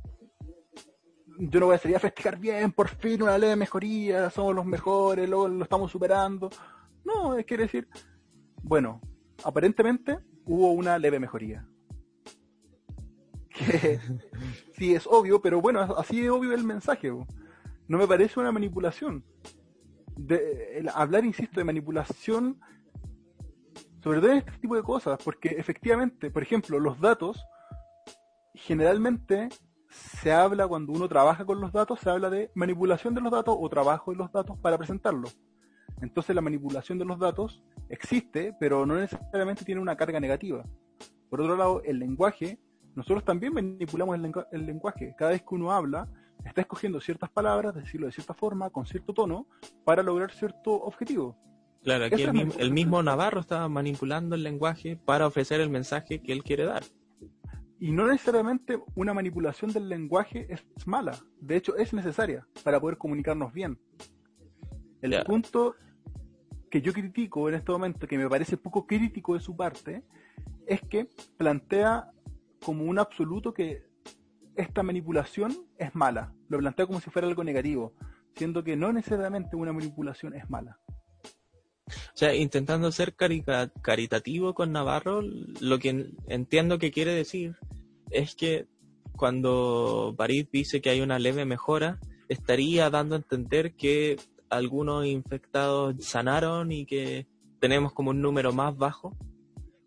yo no voy a salir a festejar bien, por fin una leve mejoría, somos los mejores, lo, lo estamos superando. No, es quiere decir, bueno, aparentemente hubo una leve mejoría. Que sí es obvio, pero bueno, así es obvio el mensaje. No me parece una manipulación. De, hablar, insisto, de manipulación, sobre todo en este tipo de cosas, porque efectivamente, por ejemplo, los datos generalmente se habla cuando uno trabaja con los datos, se habla de manipulación de los datos o trabajo de los datos para presentarlos. Entonces la manipulación de los datos existe, pero no necesariamente tiene una carga negativa. Por otro lado, el lenguaje, nosotros también manipulamos el, lenguaje. Cada vez que uno habla, está escogiendo ciertas palabras, decirlo de cierta forma, con cierto tono, para lograr cierto objetivo. Claro, aquí el mismo, Navarro estaba manipulando el lenguaje para ofrecer el mensaje que él quiere dar. Y no necesariamente una manipulación del lenguaje es mala, de hecho es necesaria para poder comunicarnos bien. El punto que yo critico en este momento, que me parece poco crítico de su parte, es que plantea como un absoluto que esta manipulación es mala. Lo plantea como si fuera algo negativo, siendo que no necesariamente una manipulación es mala. O sea, intentando ser caritativo con Navarro, lo que entiendo que quiere decir es que cuando París dice que hay una leve mejora, estaría dando a entender que algunos infectados sanaron y que tenemos como un número más bajo,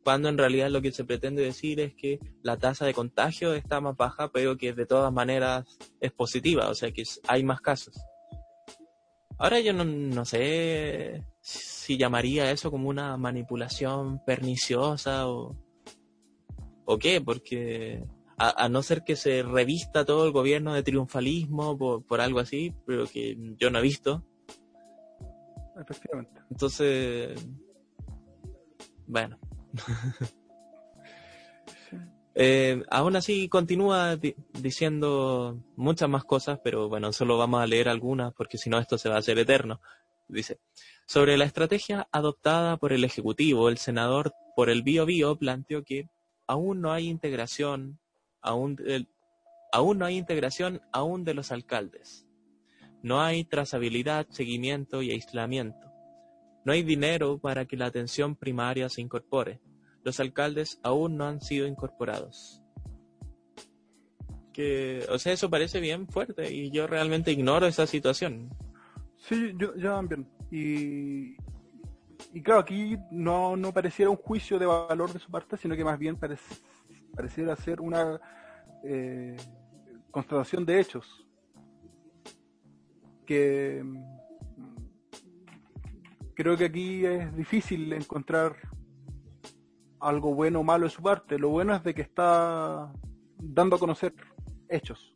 cuando en realidad lo que se pretende decir es que la tasa de contagio está más baja, pero que de todas maneras es positiva, o sea que hay más casos. Ahora yo no, sé si llamaría eso como una manipulación perniciosa o, o qué, porque a, no ser que se revista todo el gobierno de triunfalismo por, por algo así, pero que yo no he visto, efectivamente. Entonces, bueno. Eh, aún así continúa diciendo muchas más cosas, pero bueno, solo vamos a leer algunas porque si no esto se va a hacer eterno. Dice, sobre la estrategia adoptada por el Ejecutivo, el senador por el Bio Bio planteó que aún no hay integración, aún, aún no hay integración aún de los alcaldes. No hay trazabilidad, seguimiento y aislamiento. No hay dinero para que la atención primaria se incorpore. Los alcaldes aún no han sido incorporados. Que, o sea, eso parece bien fuerte y yo realmente ignoro esa situación. Sí, yo, también. Y, claro, aquí no, no pareciera un juicio de valor de su parte, sino que más bien pareciera ser una eh, constatación de hechos que creo que aquí es difícil encontrar algo bueno o malo de su parte. Lo bueno es de que está dando a conocer hechos.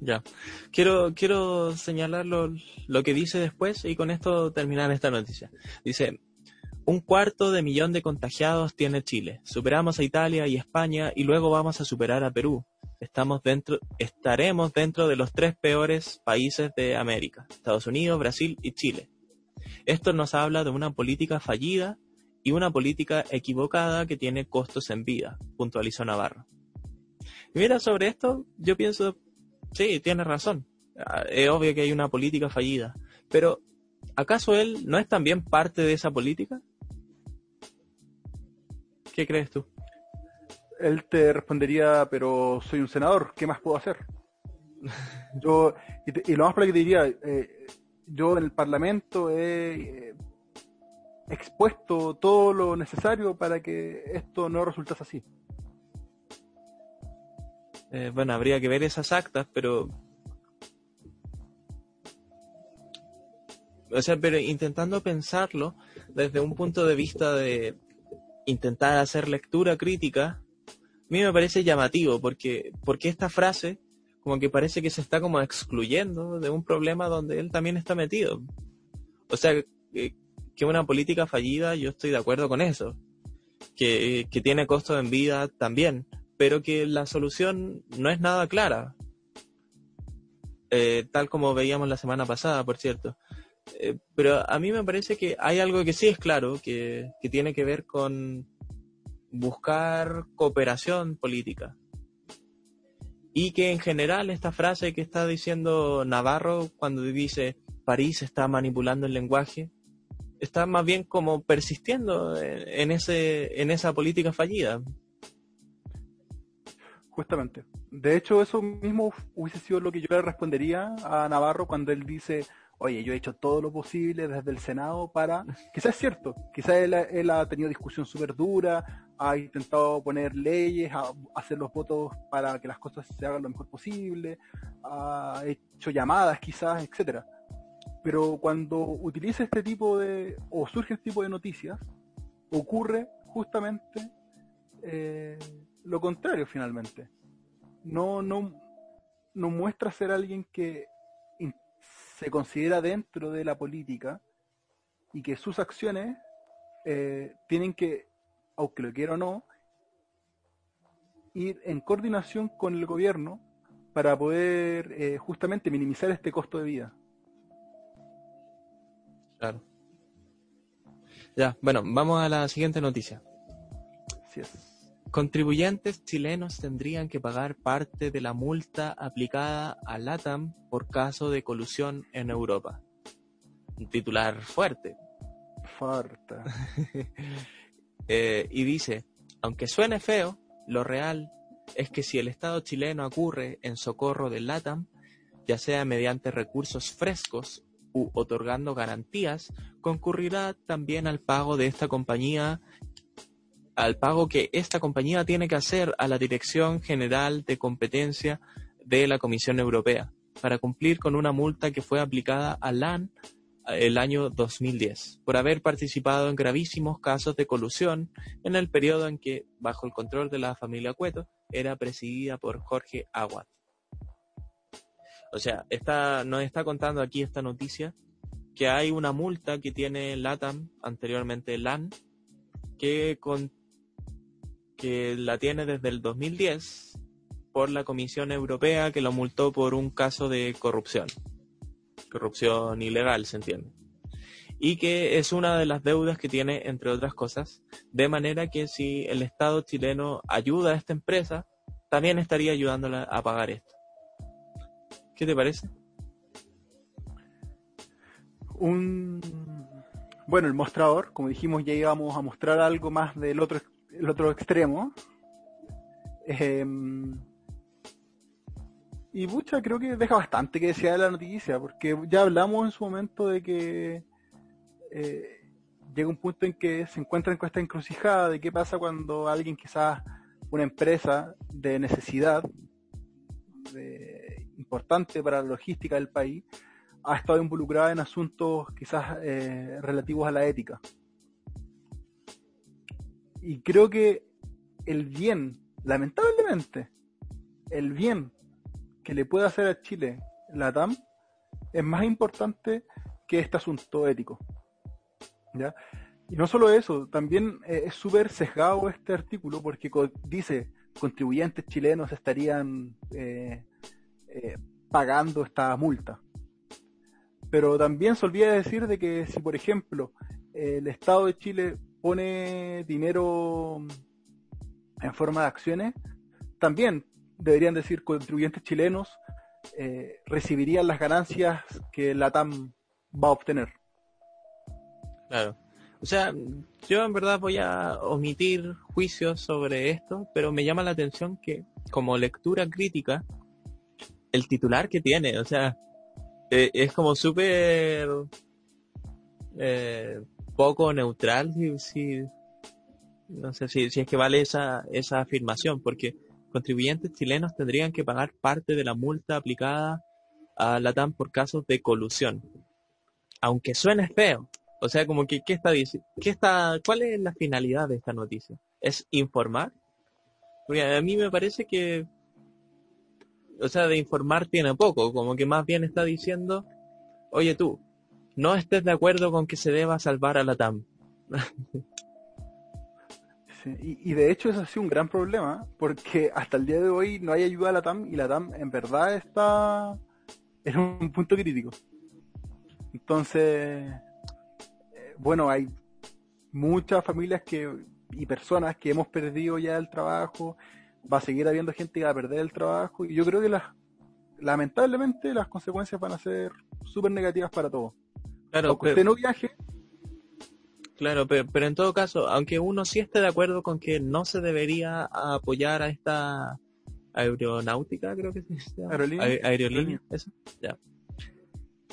Ya. Quiero, quiero señalar lo, lo, que dice después y con esto terminar esta noticia. Dice, un cuarto de millón de contagiados tiene Chile. Superamos a Italia y España y luego vamos a superar a Perú estamos dentro, estaremos dentro de los tres peores países de América, Estados Unidos, Brasil y Chile. Esto nos habla de una política fallida y una política equivocada que tiene costos en vida, puntualizó Navarro. Mira, sobre esto yo pienso, sí, tiene razón. Ah, es obvio que hay una política fallida, pero ¿acaso él no es también parte de esa política? ¿Qué crees tú? él te respondería, pero soy un senador, ¿qué más puedo hacer? Yo, y, lo más probable que te diría, eh, yo en el Parlamento he eh, expuesto todo lo necesario para que esto no resultase así. Eh, bueno, habría que ver esas actas, pero... O sea, pero intentando pensarlo desde un punto de vista de intentar hacer lectura crítica, a mí me parece llamativo porque, porque esta frase como que parece que se está como excluyendo de un problema donde él también está metido. O sea, que, una política fallida, yo estoy de acuerdo con eso. Que, que tiene costo en vida también, pero que la solución no es nada clara. Eh, tal como veíamos la semana pasada, por cierto. Eh, pero a mí me parece que hay algo que sí es claro, que, que tiene que ver con, buscar cooperación política. Y que en general esta frase que está diciendo Navarro cuando dice París está manipulando el lenguaje, está más bien como persistiendo en, ese, en esa política fallida. Justamente. De hecho, eso mismo hubiese sido lo que yo le respondería a Navarro cuando él dice, oye, yo he hecho todo lo posible desde el Senado para, quizás es cierto, quizás él, ha tenido discusión súper dura, ha intentado poner leyes, a hacer los votos para que las cosas se hagan lo mejor posible, ha hecho llamadas quizás, etcétera. Pero cuando utiliza este tipo de, o surge este tipo de noticias, ocurre justamente eh, lo contrario finalmente. No, no, no muestra ser alguien que se considera dentro de la política y que sus acciones eh, tienen que, aunque lo quiera o no, ir en coordinación con el gobierno para poder eh, justamente minimizar este costo de vida. Claro. Ya, bueno, vamos a la siguiente noticia. Sí es. Contribuyentes chilenos tendrían que pagar parte de la multa aplicada a LATAM por caso de colusión en Europa. Un titular fuerte. Fuerte. Eh, y dice, aunque suene feo, lo real es que si el Estado chileno ocurre en socorro del LATAM, ya sea mediante recursos frescos u otorgando garantías, concurrirá también al pago de esta compañía al pago que esta compañía tiene que hacer a la Dirección General de Competencia de la Comisión Europea para cumplir con una multa que fue aplicada a LAN eh, el año 2010 por haber participado en gravísimos casos de colusión en el periodo en que, bajo el control de la familia Cueto, era presidida por Jorge Aguad. O sea, está, nos está contando aquí esta noticia que hay una multa que tiene LATAM, anteriormente LAN, que, con, que la tiene desde el 2010 por la Comisión Europea que lo multó por un caso de corrupción. Corrupción ilegal, se entiende. Y que es una de las deudas que tiene, entre otras cosas, de manera que si el Estado chileno ayuda a esta empresa, también estaría ayudándola a pagar esto. ¿Qué te parece? Un bueno, el mostrador, como dijimos, ya íbamos a mostrar algo más del otro el otro extremo. Em, y mucha creo que deja bastante que decir de la noticia, porque ya hablamos en su momento de que eh, llega un punto en que se encuentran con esta encrucijada de qué pasa cuando alguien quizás una empresa de necesidad importante para la logística del país ha estado involucrada en asuntos quizás eh, relativos a la ética y creo que el bien, lamentablemente, el bien que le puede hacer a Chile la TAM es más importante que este asunto ético. ¿ya? Y no solo eso, también eh, es súper sesgado este artículo porque dice contribuyentes chilenos estarían eh, eh, pagando esta multa. Pero también se olvida decir de que si, por ejemplo, el Estado de Chile pone dinero en forma de acciones, también deberían decir contribuyentes chilenos eh, recibirían las ganancias que la TAM va a obtener. Claro. O sea, yo en verdad voy a omitir juicios sobre esto, pero me llama la atención que como lectura crítica, el titular que tiene, o sea, eh, es como súper eh, poco neutral, si, no sé si, si es que vale esa, esa afirmación, porque contribuyentes chilenos tendrían que pagar parte de la multa aplicada a la TAM por casos de colusión. Aunque suene feo. O sea, como que, ¿qué está diciendo? ¿Qué está, cuál es la finalidad de esta noticia? ¿Es informar? Porque a mí me parece que, o sea, de informar tiene poco, como que más bien está diciendo, oye tú, no estés de acuerdo con que se deba salvar a la TAM. y, de hecho eso ha sido un gran problema, porque hasta el día de hoy no hay ayuda a la TAM y la TAM en verdad está en un punto crítico. Entonces, eh, bueno, hay muchas familias que y personas que hemos perdido ya el trabajo, va a seguir habiendo gente que va a perder el trabajo y yo creo que las lamentablemente las consecuencias van a ser súper negativas para todos. Claro, pero, no viaje. Claro, pero, en todo caso, aunque uno sí esté de acuerdo con que no se debería apoyar a esta aeronáutica, creo que se llama. Aerolínea. aerolínea, eso, ya.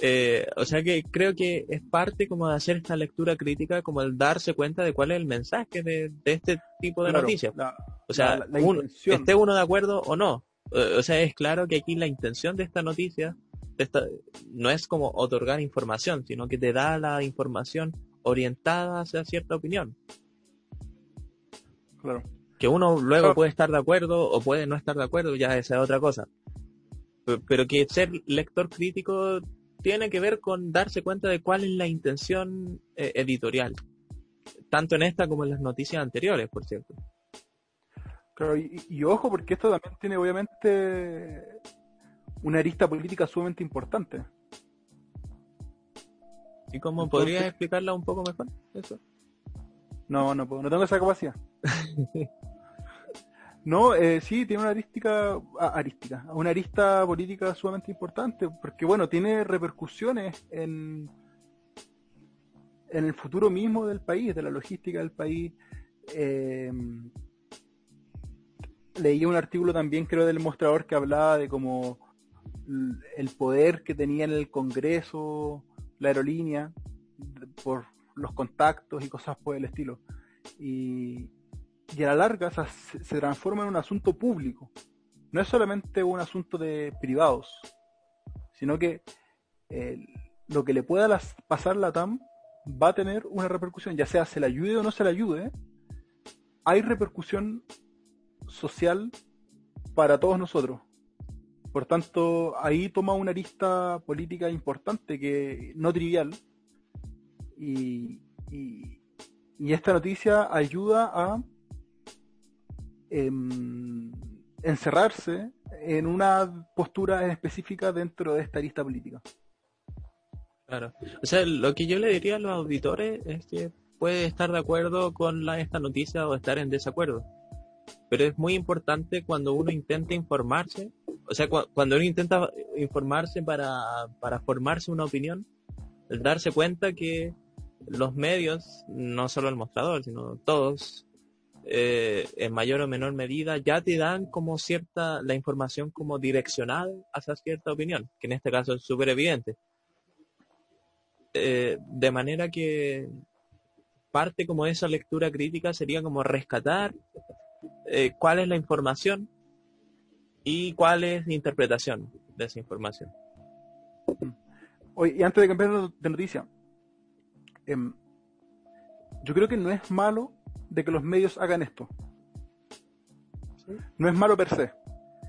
Eh, o sea que creo que es parte como de hacer esta lectura crítica, como el darse cuenta de cuál es el mensaje de, este tipo de noticias. o sea, esté uno de acuerdo o no. O sea, es claro que aquí la intención de esta noticia no es como otorgar información, sino que te da la información orientada hacia cierta opinión. Claro. Que uno luego puede estar de acuerdo o puede no estar de acuerdo, ya esa es otra cosa. Pero que ser lector crítico tiene que ver con darse cuenta de cuál es la intención eh, editorial, tanto en esta como en las noticias anteriores, por cierto. Claro, y, ojo, porque esto también tiene obviamente una arista política sumamente importante. ¿Y cómo podrías explicarla un poco mejor? Eso. No, no puedo, no tengo esa capacidad. No, eh, sí, tiene una arística, ah, arística, una arista política sumamente importante, porque bueno, tiene repercusiones en, en el futuro mismo del país, de la logística del país. Eh, leí un artículo también, creo, del mostrador que hablaba de como el poder que tenía en el Congreso la aerolínea por los contactos y cosas por el estilo. Y, a la larga se, transforma en un asunto público. No es solamente un asunto de privados, sino que lo que le pueda pasar la TAM va a tener una repercusión, ya sea se le ayude o no se le ayude, hay repercusión social para todos nosotros. Por tanto, ahí toma una arista política importante, que no trivial, y, y esta noticia ayuda a Em, encerrarse en una postura específica dentro de esta lista política. Claro. O sea, lo que yo le diría a los auditores es que puede estar de acuerdo con la, esta noticia o estar en desacuerdo. Pero es muy importante cuando uno intenta informarse, o sea, cuando uno intenta informarse para, para formarse una opinión, el darse cuenta que los medios, no solo el mostrador, sino todos, eh, en mayor o menor medida, ya te dan como cierta, la información como direccional hacia cierta opinión, que en este caso es súper evidente. Eh, de manera que parte como esa lectura crítica sería como rescatar eh, cuál es la información y cuál es la interpretación de esa información. Oye, y antes de cambiar de noticia, em, yo creo que no es malo de que los medios hagan esto. No es malo per se.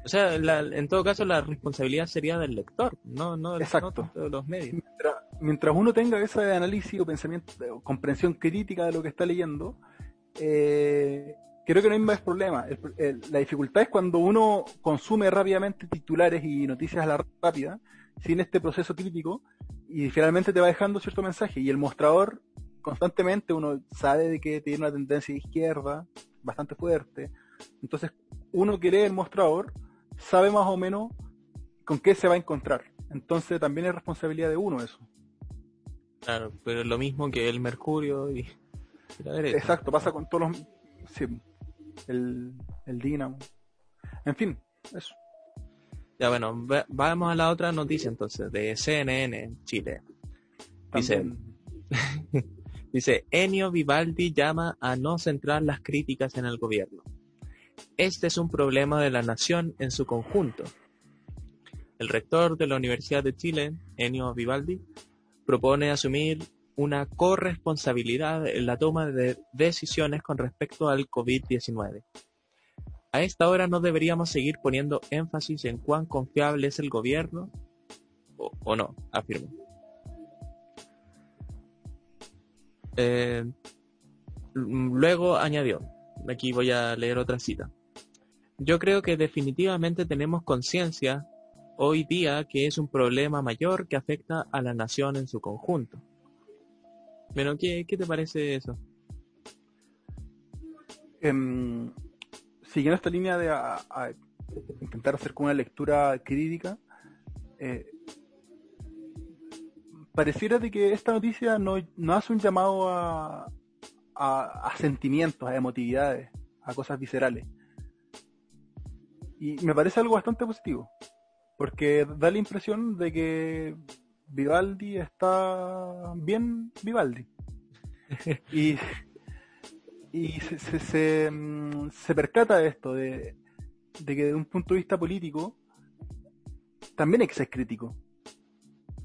O sea, en todo caso la responsabilidad sería del lector, no, no, Exacto. de los medios. Mientras, uno tenga ese análisis o pensamiento, o comprensión crítica de lo que está leyendo, eh, creo que no hay más problema. la dificultad es cuando uno consume rápidamente titulares y noticias a la rápida, sin este proceso crítico, y finalmente te va dejando cierto mensaje. Y el mostrador constantemente uno sabe de que tiene una tendencia de izquierda bastante fuerte. Entonces, uno que lee el mostrador sabe más o menos con qué se va a encontrar. Entonces, también es responsabilidad de uno eso. Claro, pero es lo mismo que el mercurio y la derecha. Exacto, pasa con todos los... Sí, el, el Dynamo. En fin, eso. Ya bueno, vamos a la otra noticia entonces, de CNN Chile. Dice, Dice, Ennio Vivaldi llama a no centrar las críticas en el gobierno. Este es un problema de la nación en su conjunto. El rector de la Universidad de Chile, Ennio Vivaldi, propone asumir una corresponsabilidad en la toma de decisiones con respecto al COVID-19. A esta hora no deberíamos seguir poniendo énfasis en cuán confiable es el gobierno o, no, afirma. Eh, luego añadió, aquí voy a leer otra cita. Yo creo que definitivamente tenemos conciencia hoy día que es un problema mayor que afecta a la nación en su conjunto. Pero, ¿qué, qué te parece eso? Em, siguiendo esta línea de intentar hacer una lectura crítica, eh, pareciera de que esta noticia no, hace un llamado a, a, sentimientos, a emotividades, a cosas viscerales. Y me parece algo bastante positivo, porque da la impresión de que Vivaldi está bien Vivaldi. y y se, se, se, mm, percata de esto, de, de que desde un punto de vista político también hay que ser crítico.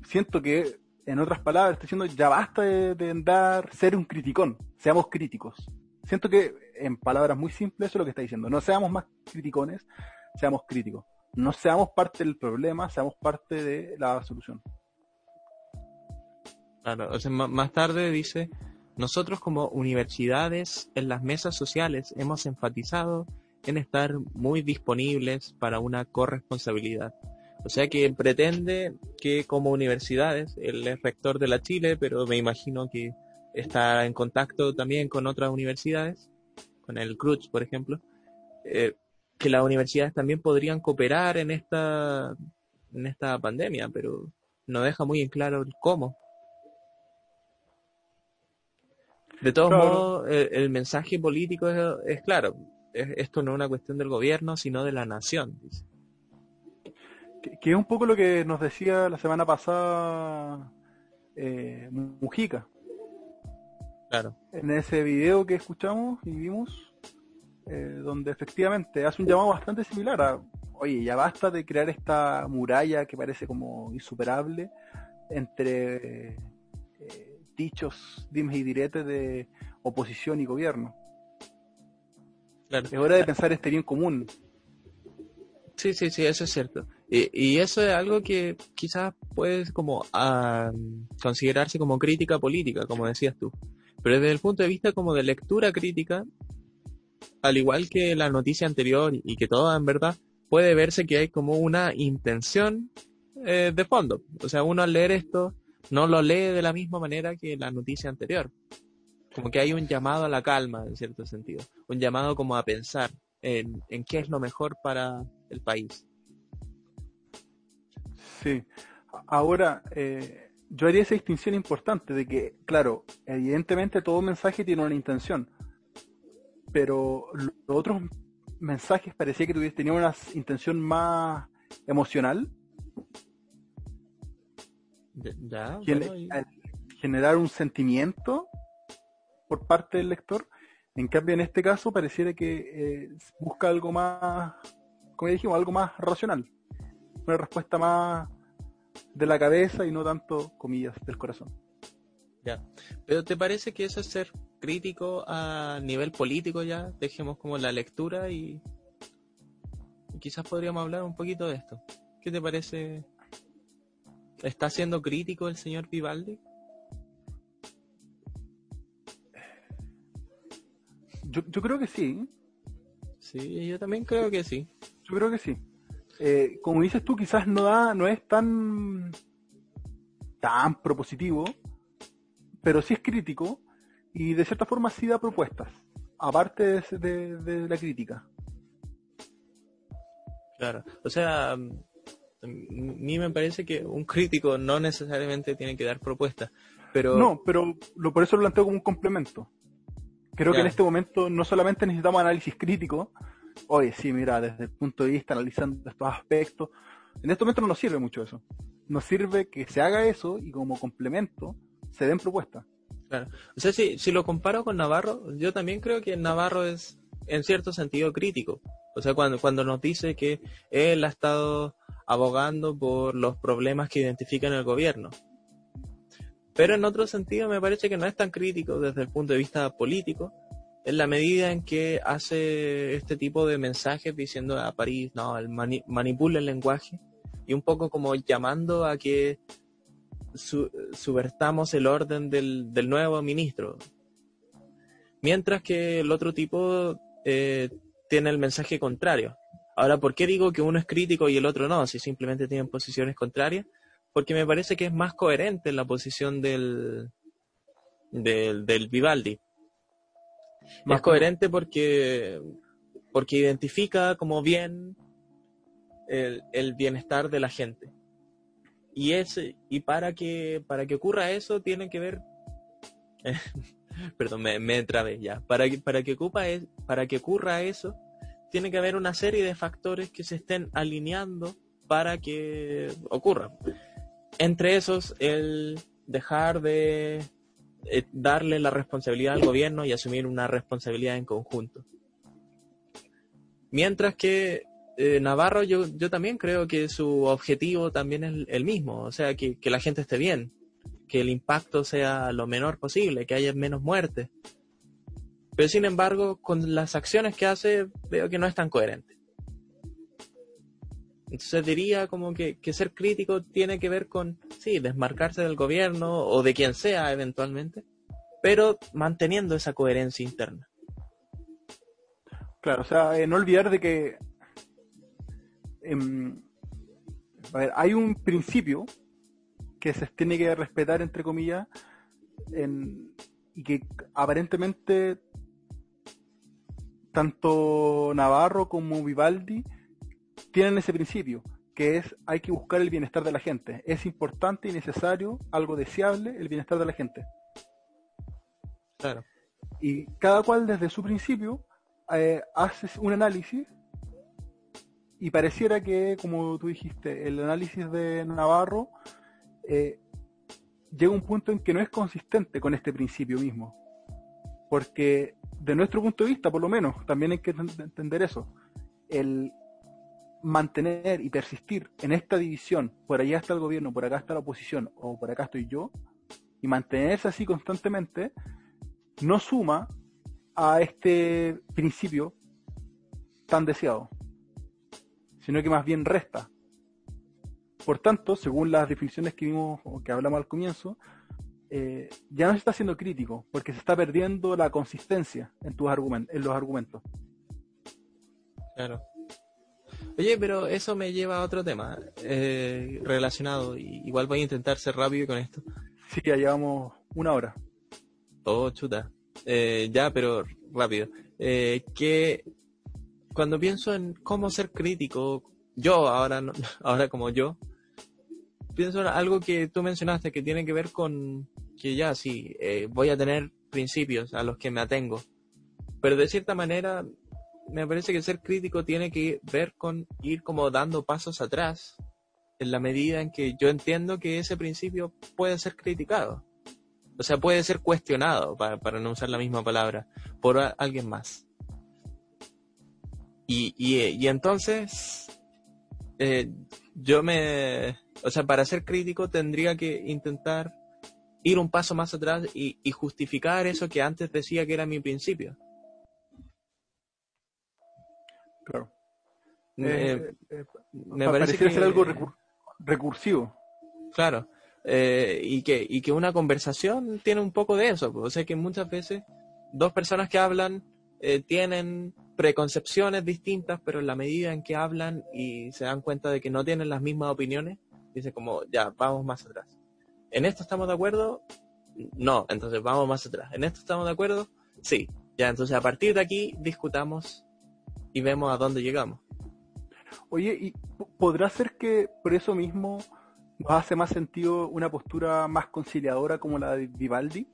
Siento que, en otras palabras, estoy diciendo ya basta de, de andar, ser un criticón, seamos críticos. Siento que, en palabras muy simples, eso es lo que está diciendo. No seamos más criticones, seamos críticos. No seamos parte del problema, seamos parte de la solución. Claro, o sea, más tarde dice, nosotros como universidades en las mesas sociales hemos enfatizado en estar muy disponibles para una corresponsabilidad. O sea que pretende que como universidades, él es rector de la Chile, pero me imagino que está en contacto también con otras universidades, con el CRUCH, por ejemplo, eh, que las universidades también podrían cooperar en esta, en esta pandemia, pero no deja muy en claro el cómo. De todos Claro. modos, el, el mensaje político es, es claro. Es- esto no es una cuestión del gobierno, sino de la nación. dice. Que, que es un poco lo que nos decía la semana pasada eh, Mujica. Claro, en ese video que escuchamos y vimos, eh, donde efectivamente hace un llamado bastante similar a, oye, ya basta de crear esta muralla que parece como insuperable entre eh, dichos, dimes y diretes de oposición y gobierno. claro. Es hora de pensar este bien común. Sí, sí, sí, eso es cierto. Y, y eso es algo que quizás puede como ah, considerarse como crítica política, como decías tú. Pero desde el punto de vista como de lectura crítica, al igual que la noticia anterior y que todo en verdad, puede verse que hay como una intención eh, de fondo. O sea, uno al leer esto no lo lee de la misma manera que la noticia anterior. Como que hay un llamado a la calma, en cierto sentido. Un llamado como a pensar en, qué es lo mejor para el país. Sí. Ahora, eh, yo haría esa distinción importante de que, claro, evidentemente todo mensaje tiene una intención, pero los otros mensajes parecía que tenían una intención más emocional, Ya, ya, gen- bueno, y- al generar un sentimiento por parte del lector. En cambio, en este caso pareciera que eh, busca algo más, como ya dijimos, algo más racional, una respuesta más de la cabeza y no tanto, comillas, del corazón. ya. Pero ¿te parece que eso es ser crítico a nivel político ya? Dejemos como la lectura y quizás podríamos hablar un poquito de esto. ¿Qué te parece? ¿Está siendo crítico el señor Vivaldi? Yo, yo creo que sí, Sí, yo también creo que sí. yo creo que sí. Eh, como dices tú, quizás no da, no es tan tan propositivo, pero sí es crítico y de cierta forma sí da propuestas, aparte de, de- de la crítica. Claro. O sea, a mí me parece que un crítico no necesariamente tiene que dar propuestas, pero No, pero lo, por eso lo planteo como un complemento. Creo que en este momento no solamente necesitamos análisis crítico, oye, sí, mira, desde el punto de vista analizando estos aspectos, en este momento no nos sirve mucho eso. Nos sirve que se haga eso y como complemento se den propuestas. Claro. O sea, si, si lo comparo con Navarro, yo también creo que Navarro es en cierto sentido crítico. O sea, cuando, cuando nos dice que él ha estado abogando por los problemas que identifica en el gobierno. Pero en otro sentido me parece que no es tan crítico desde el punto de vista político, en la medida en que hace este tipo de mensajes diciendo a París, no, el mani- manipula el lenguaje y un poco como llamando a que su- subvertamos el orden del, del nuevo ministro. Mientras que el otro tipo eh, tiene el mensaje contrario. Ahora, ¿por qué digo que uno es crítico y el otro no? Si simplemente tienen posiciones contrarias. Porque me parece que es más coherente la posición del, del, del Vivaldi. Más es coherente porque, porque identifica como bien el, el bienestar de la gente. Y es, y para que, para que ocurra eso tiene que ver, perdón, me, me trabé ya. Para que, para que ocupa es, para que ocurra eso, tiene que haber una serie de factores que se estén alineando para que ocurra. entre esos, el dejar de eh, darle la responsabilidad al gobierno y asumir una responsabilidad en conjunto. Mientras que eh, Navarro, yo, yo también creo que su objetivo también es el mismo, o sea, que, que la gente esté bien, que el impacto sea lo menor posible, que haya menos muertes. Pero sin embargo, con las acciones que hace, veo que no es tan coherente. Entonces diría como que, ser crítico tiene que ver con, sí, desmarcarse del gobierno o de quien sea eventualmente, pero manteniendo esa coherencia interna. Claro, o sea, eh, no olvidar de que em, hay un principio que se tiene que respetar, entre comillas, en, y que aparentemente tanto Navarro como Vivaldi tienen ese principio, que es hay que buscar el bienestar de la gente. Es importante y necesario, algo deseable, el bienestar de la gente. Claro. Y cada cual desde su principio eh, hace un análisis y pareciera que, como tú dijiste, el análisis de Navarro eh, llega a un punto en que no es consistente con este principio mismo. Porque de nuestro punto de vista, por lo menos, también hay que entender eso. El mantener y persistir en esta división, por allá está el gobierno, por acá está la oposición, o por acá estoy yo, y mantenerse así constantemente, no suma a este principio tan deseado, sino que más bien resta. Por tanto, según las definiciones que vimos o que hablamos al comienzo, eh, ya no se está siendo crítico, porque se está perdiendo la consistencia en tus argumentos, en los argumentos. Claro. Oye, pero eso me lleva a otro tema eh, relacionado. Igual voy a intentar ser rápido con esto. Sí, ya llevamos una hora. Oh, chuta. Eh, ya, pero rápido. Eh, que cuando pienso en cómo ser crítico, yo ahora, ahora como yo, pienso en algo que tú mencionaste que tiene que ver con que ya sí, eh, voy a tener principios a los que me atengo. Pero de cierta manera me parece que ser crítico tiene que ver con ir como dando pasos atrás en la medida en que yo entiendo que ese principio puede ser criticado. O sea, puede ser cuestionado, para, no usar la misma palabra, por alguien más. Y, y, entonces, eh, yo me, o sea, para ser crítico tendría que intentar ir un paso más atrás y, y justificar eso que antes decía que era mi principio. Claro. me eh, eh, parece que ser algo recursivo. Claro. Eh, y, que, y que una conversación tiene un poco de eso. Pues, o sea que muchas veces dos personas que hablan tienen preconcepciones distintas, pero en la medida en que hablan y se dan cuenta de que no tienen las mismas opiniones, dice como, ya, vamos más atrás. ¿En esto estamos de acuerdo? No, entonces vamos más atrás. ¿En esto estamos de acuerdo? Sí. Ya, entonces a partir de aquí discutamos y vemos a dónde llegamos. Oye, ¿y podrá ser que por eso mismo nos hace más sentido una postura más conciliadora como la de Vivaldi?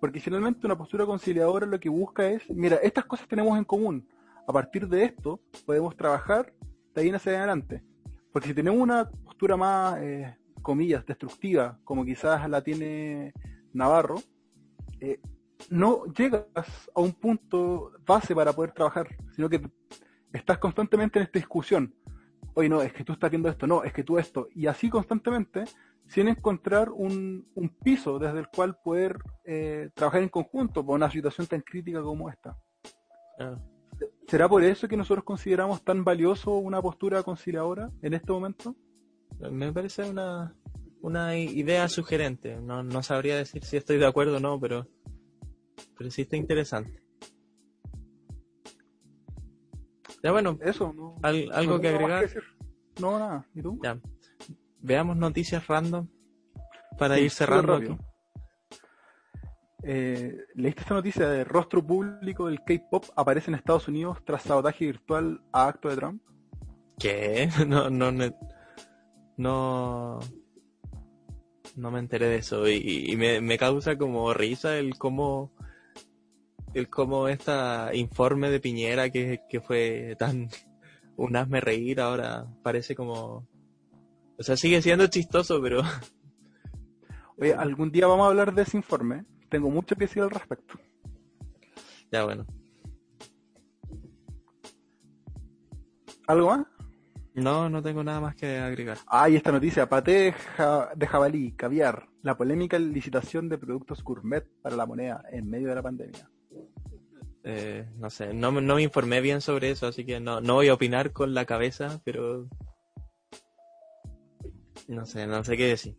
Porque finalmente una postura conciliadora lo que busca es, mira, estas cosas tenemos en común. A partir de esto podemos trabajar de ahí en adelante. Porque si tenemos una postura más, eh, comillas, destructiva, como quizás la tiene Navarro, eh, no llegas a un punto base para poder trabajar, sino que estás constantemente en esta discusión. Oye, no, es que tú estás viendo esto, no, es que tú esto. Y así constantemente, sin encontrar un, un piso desde el cual poder eh, trabajar en conjunto por una situación tan crítica como esta. Ah. ¿Será por eso que nosotros consideramos tan valioso una postura conciliadora en este momento? Me parece una, una idea sugerente. No, no sabría decir si estoy de acuerdo o no, pero pero sí está interesante. Ya bueno, eso, algo que agregar. no, nada. ¿Y tú? Ya. Veamos noticias random para ir cerrando aquí. Eh, ¿Leíste esta noticia de rostro público del K-pop aparece en Estados Unidos tras sabotaje virtual a acto de Trump? ¿Qué? No, no, no, no, no me enteré de eso y, me, me, causa como risa el cómo el como esta informe de Piñera que, que fue tan un hazme reír ahora parece como O sea, sigue siendo chistoso, pero Oye, algún día vamos a hablar de ese informe. Tengo mucho que decir al respecto. ya bueno. ¿Algo más? No, no tengo nada más que agregar. Ah, y esta noticia, paté de, ja- de jabalí, caviar, la polémica licitación de productos gourmet para la moneda en medio de la pandemia. Eh, no sé, no, me- no me informé bien sobre eso, así que no, no voy a opinar con la cabeza, pero... No sé, no sé qué decir.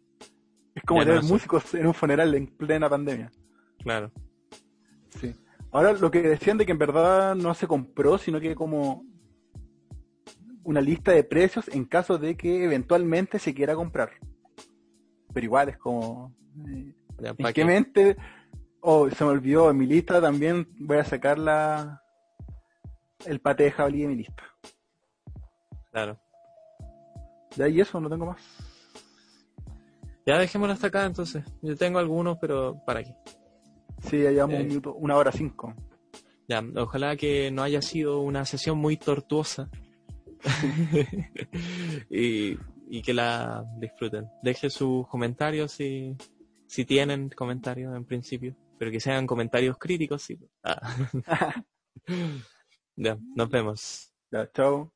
Es como Ya tener músicos en un funeral en plena pandemia. Claro. Sí. Ahora, lo que decían de que en verdad no se compró, sino que como una lista de precios en caso de que eventualmente se quiera comprar. Pero igual es como... eh, ¿En mente? Oh, se me olvidó, en mi lista también voy a sacar la el pate de jabalí de mi lista. Claro. Ya y eso, no tengo más. Ya dejémoslo hasta acá entonces. Yo tengo algunos, pero ¿para qué? Sí, ya llevamos Eh. un minuto, una hora cinco. Ya, ojalá que no haya sido una sesión muy tortuosa. y, y que la disfruten. Deje sus comentarios si, si tienen comentarios en principio, pero que sean comentarios críticos, sí. Ah. ya, nos vemos. Chao.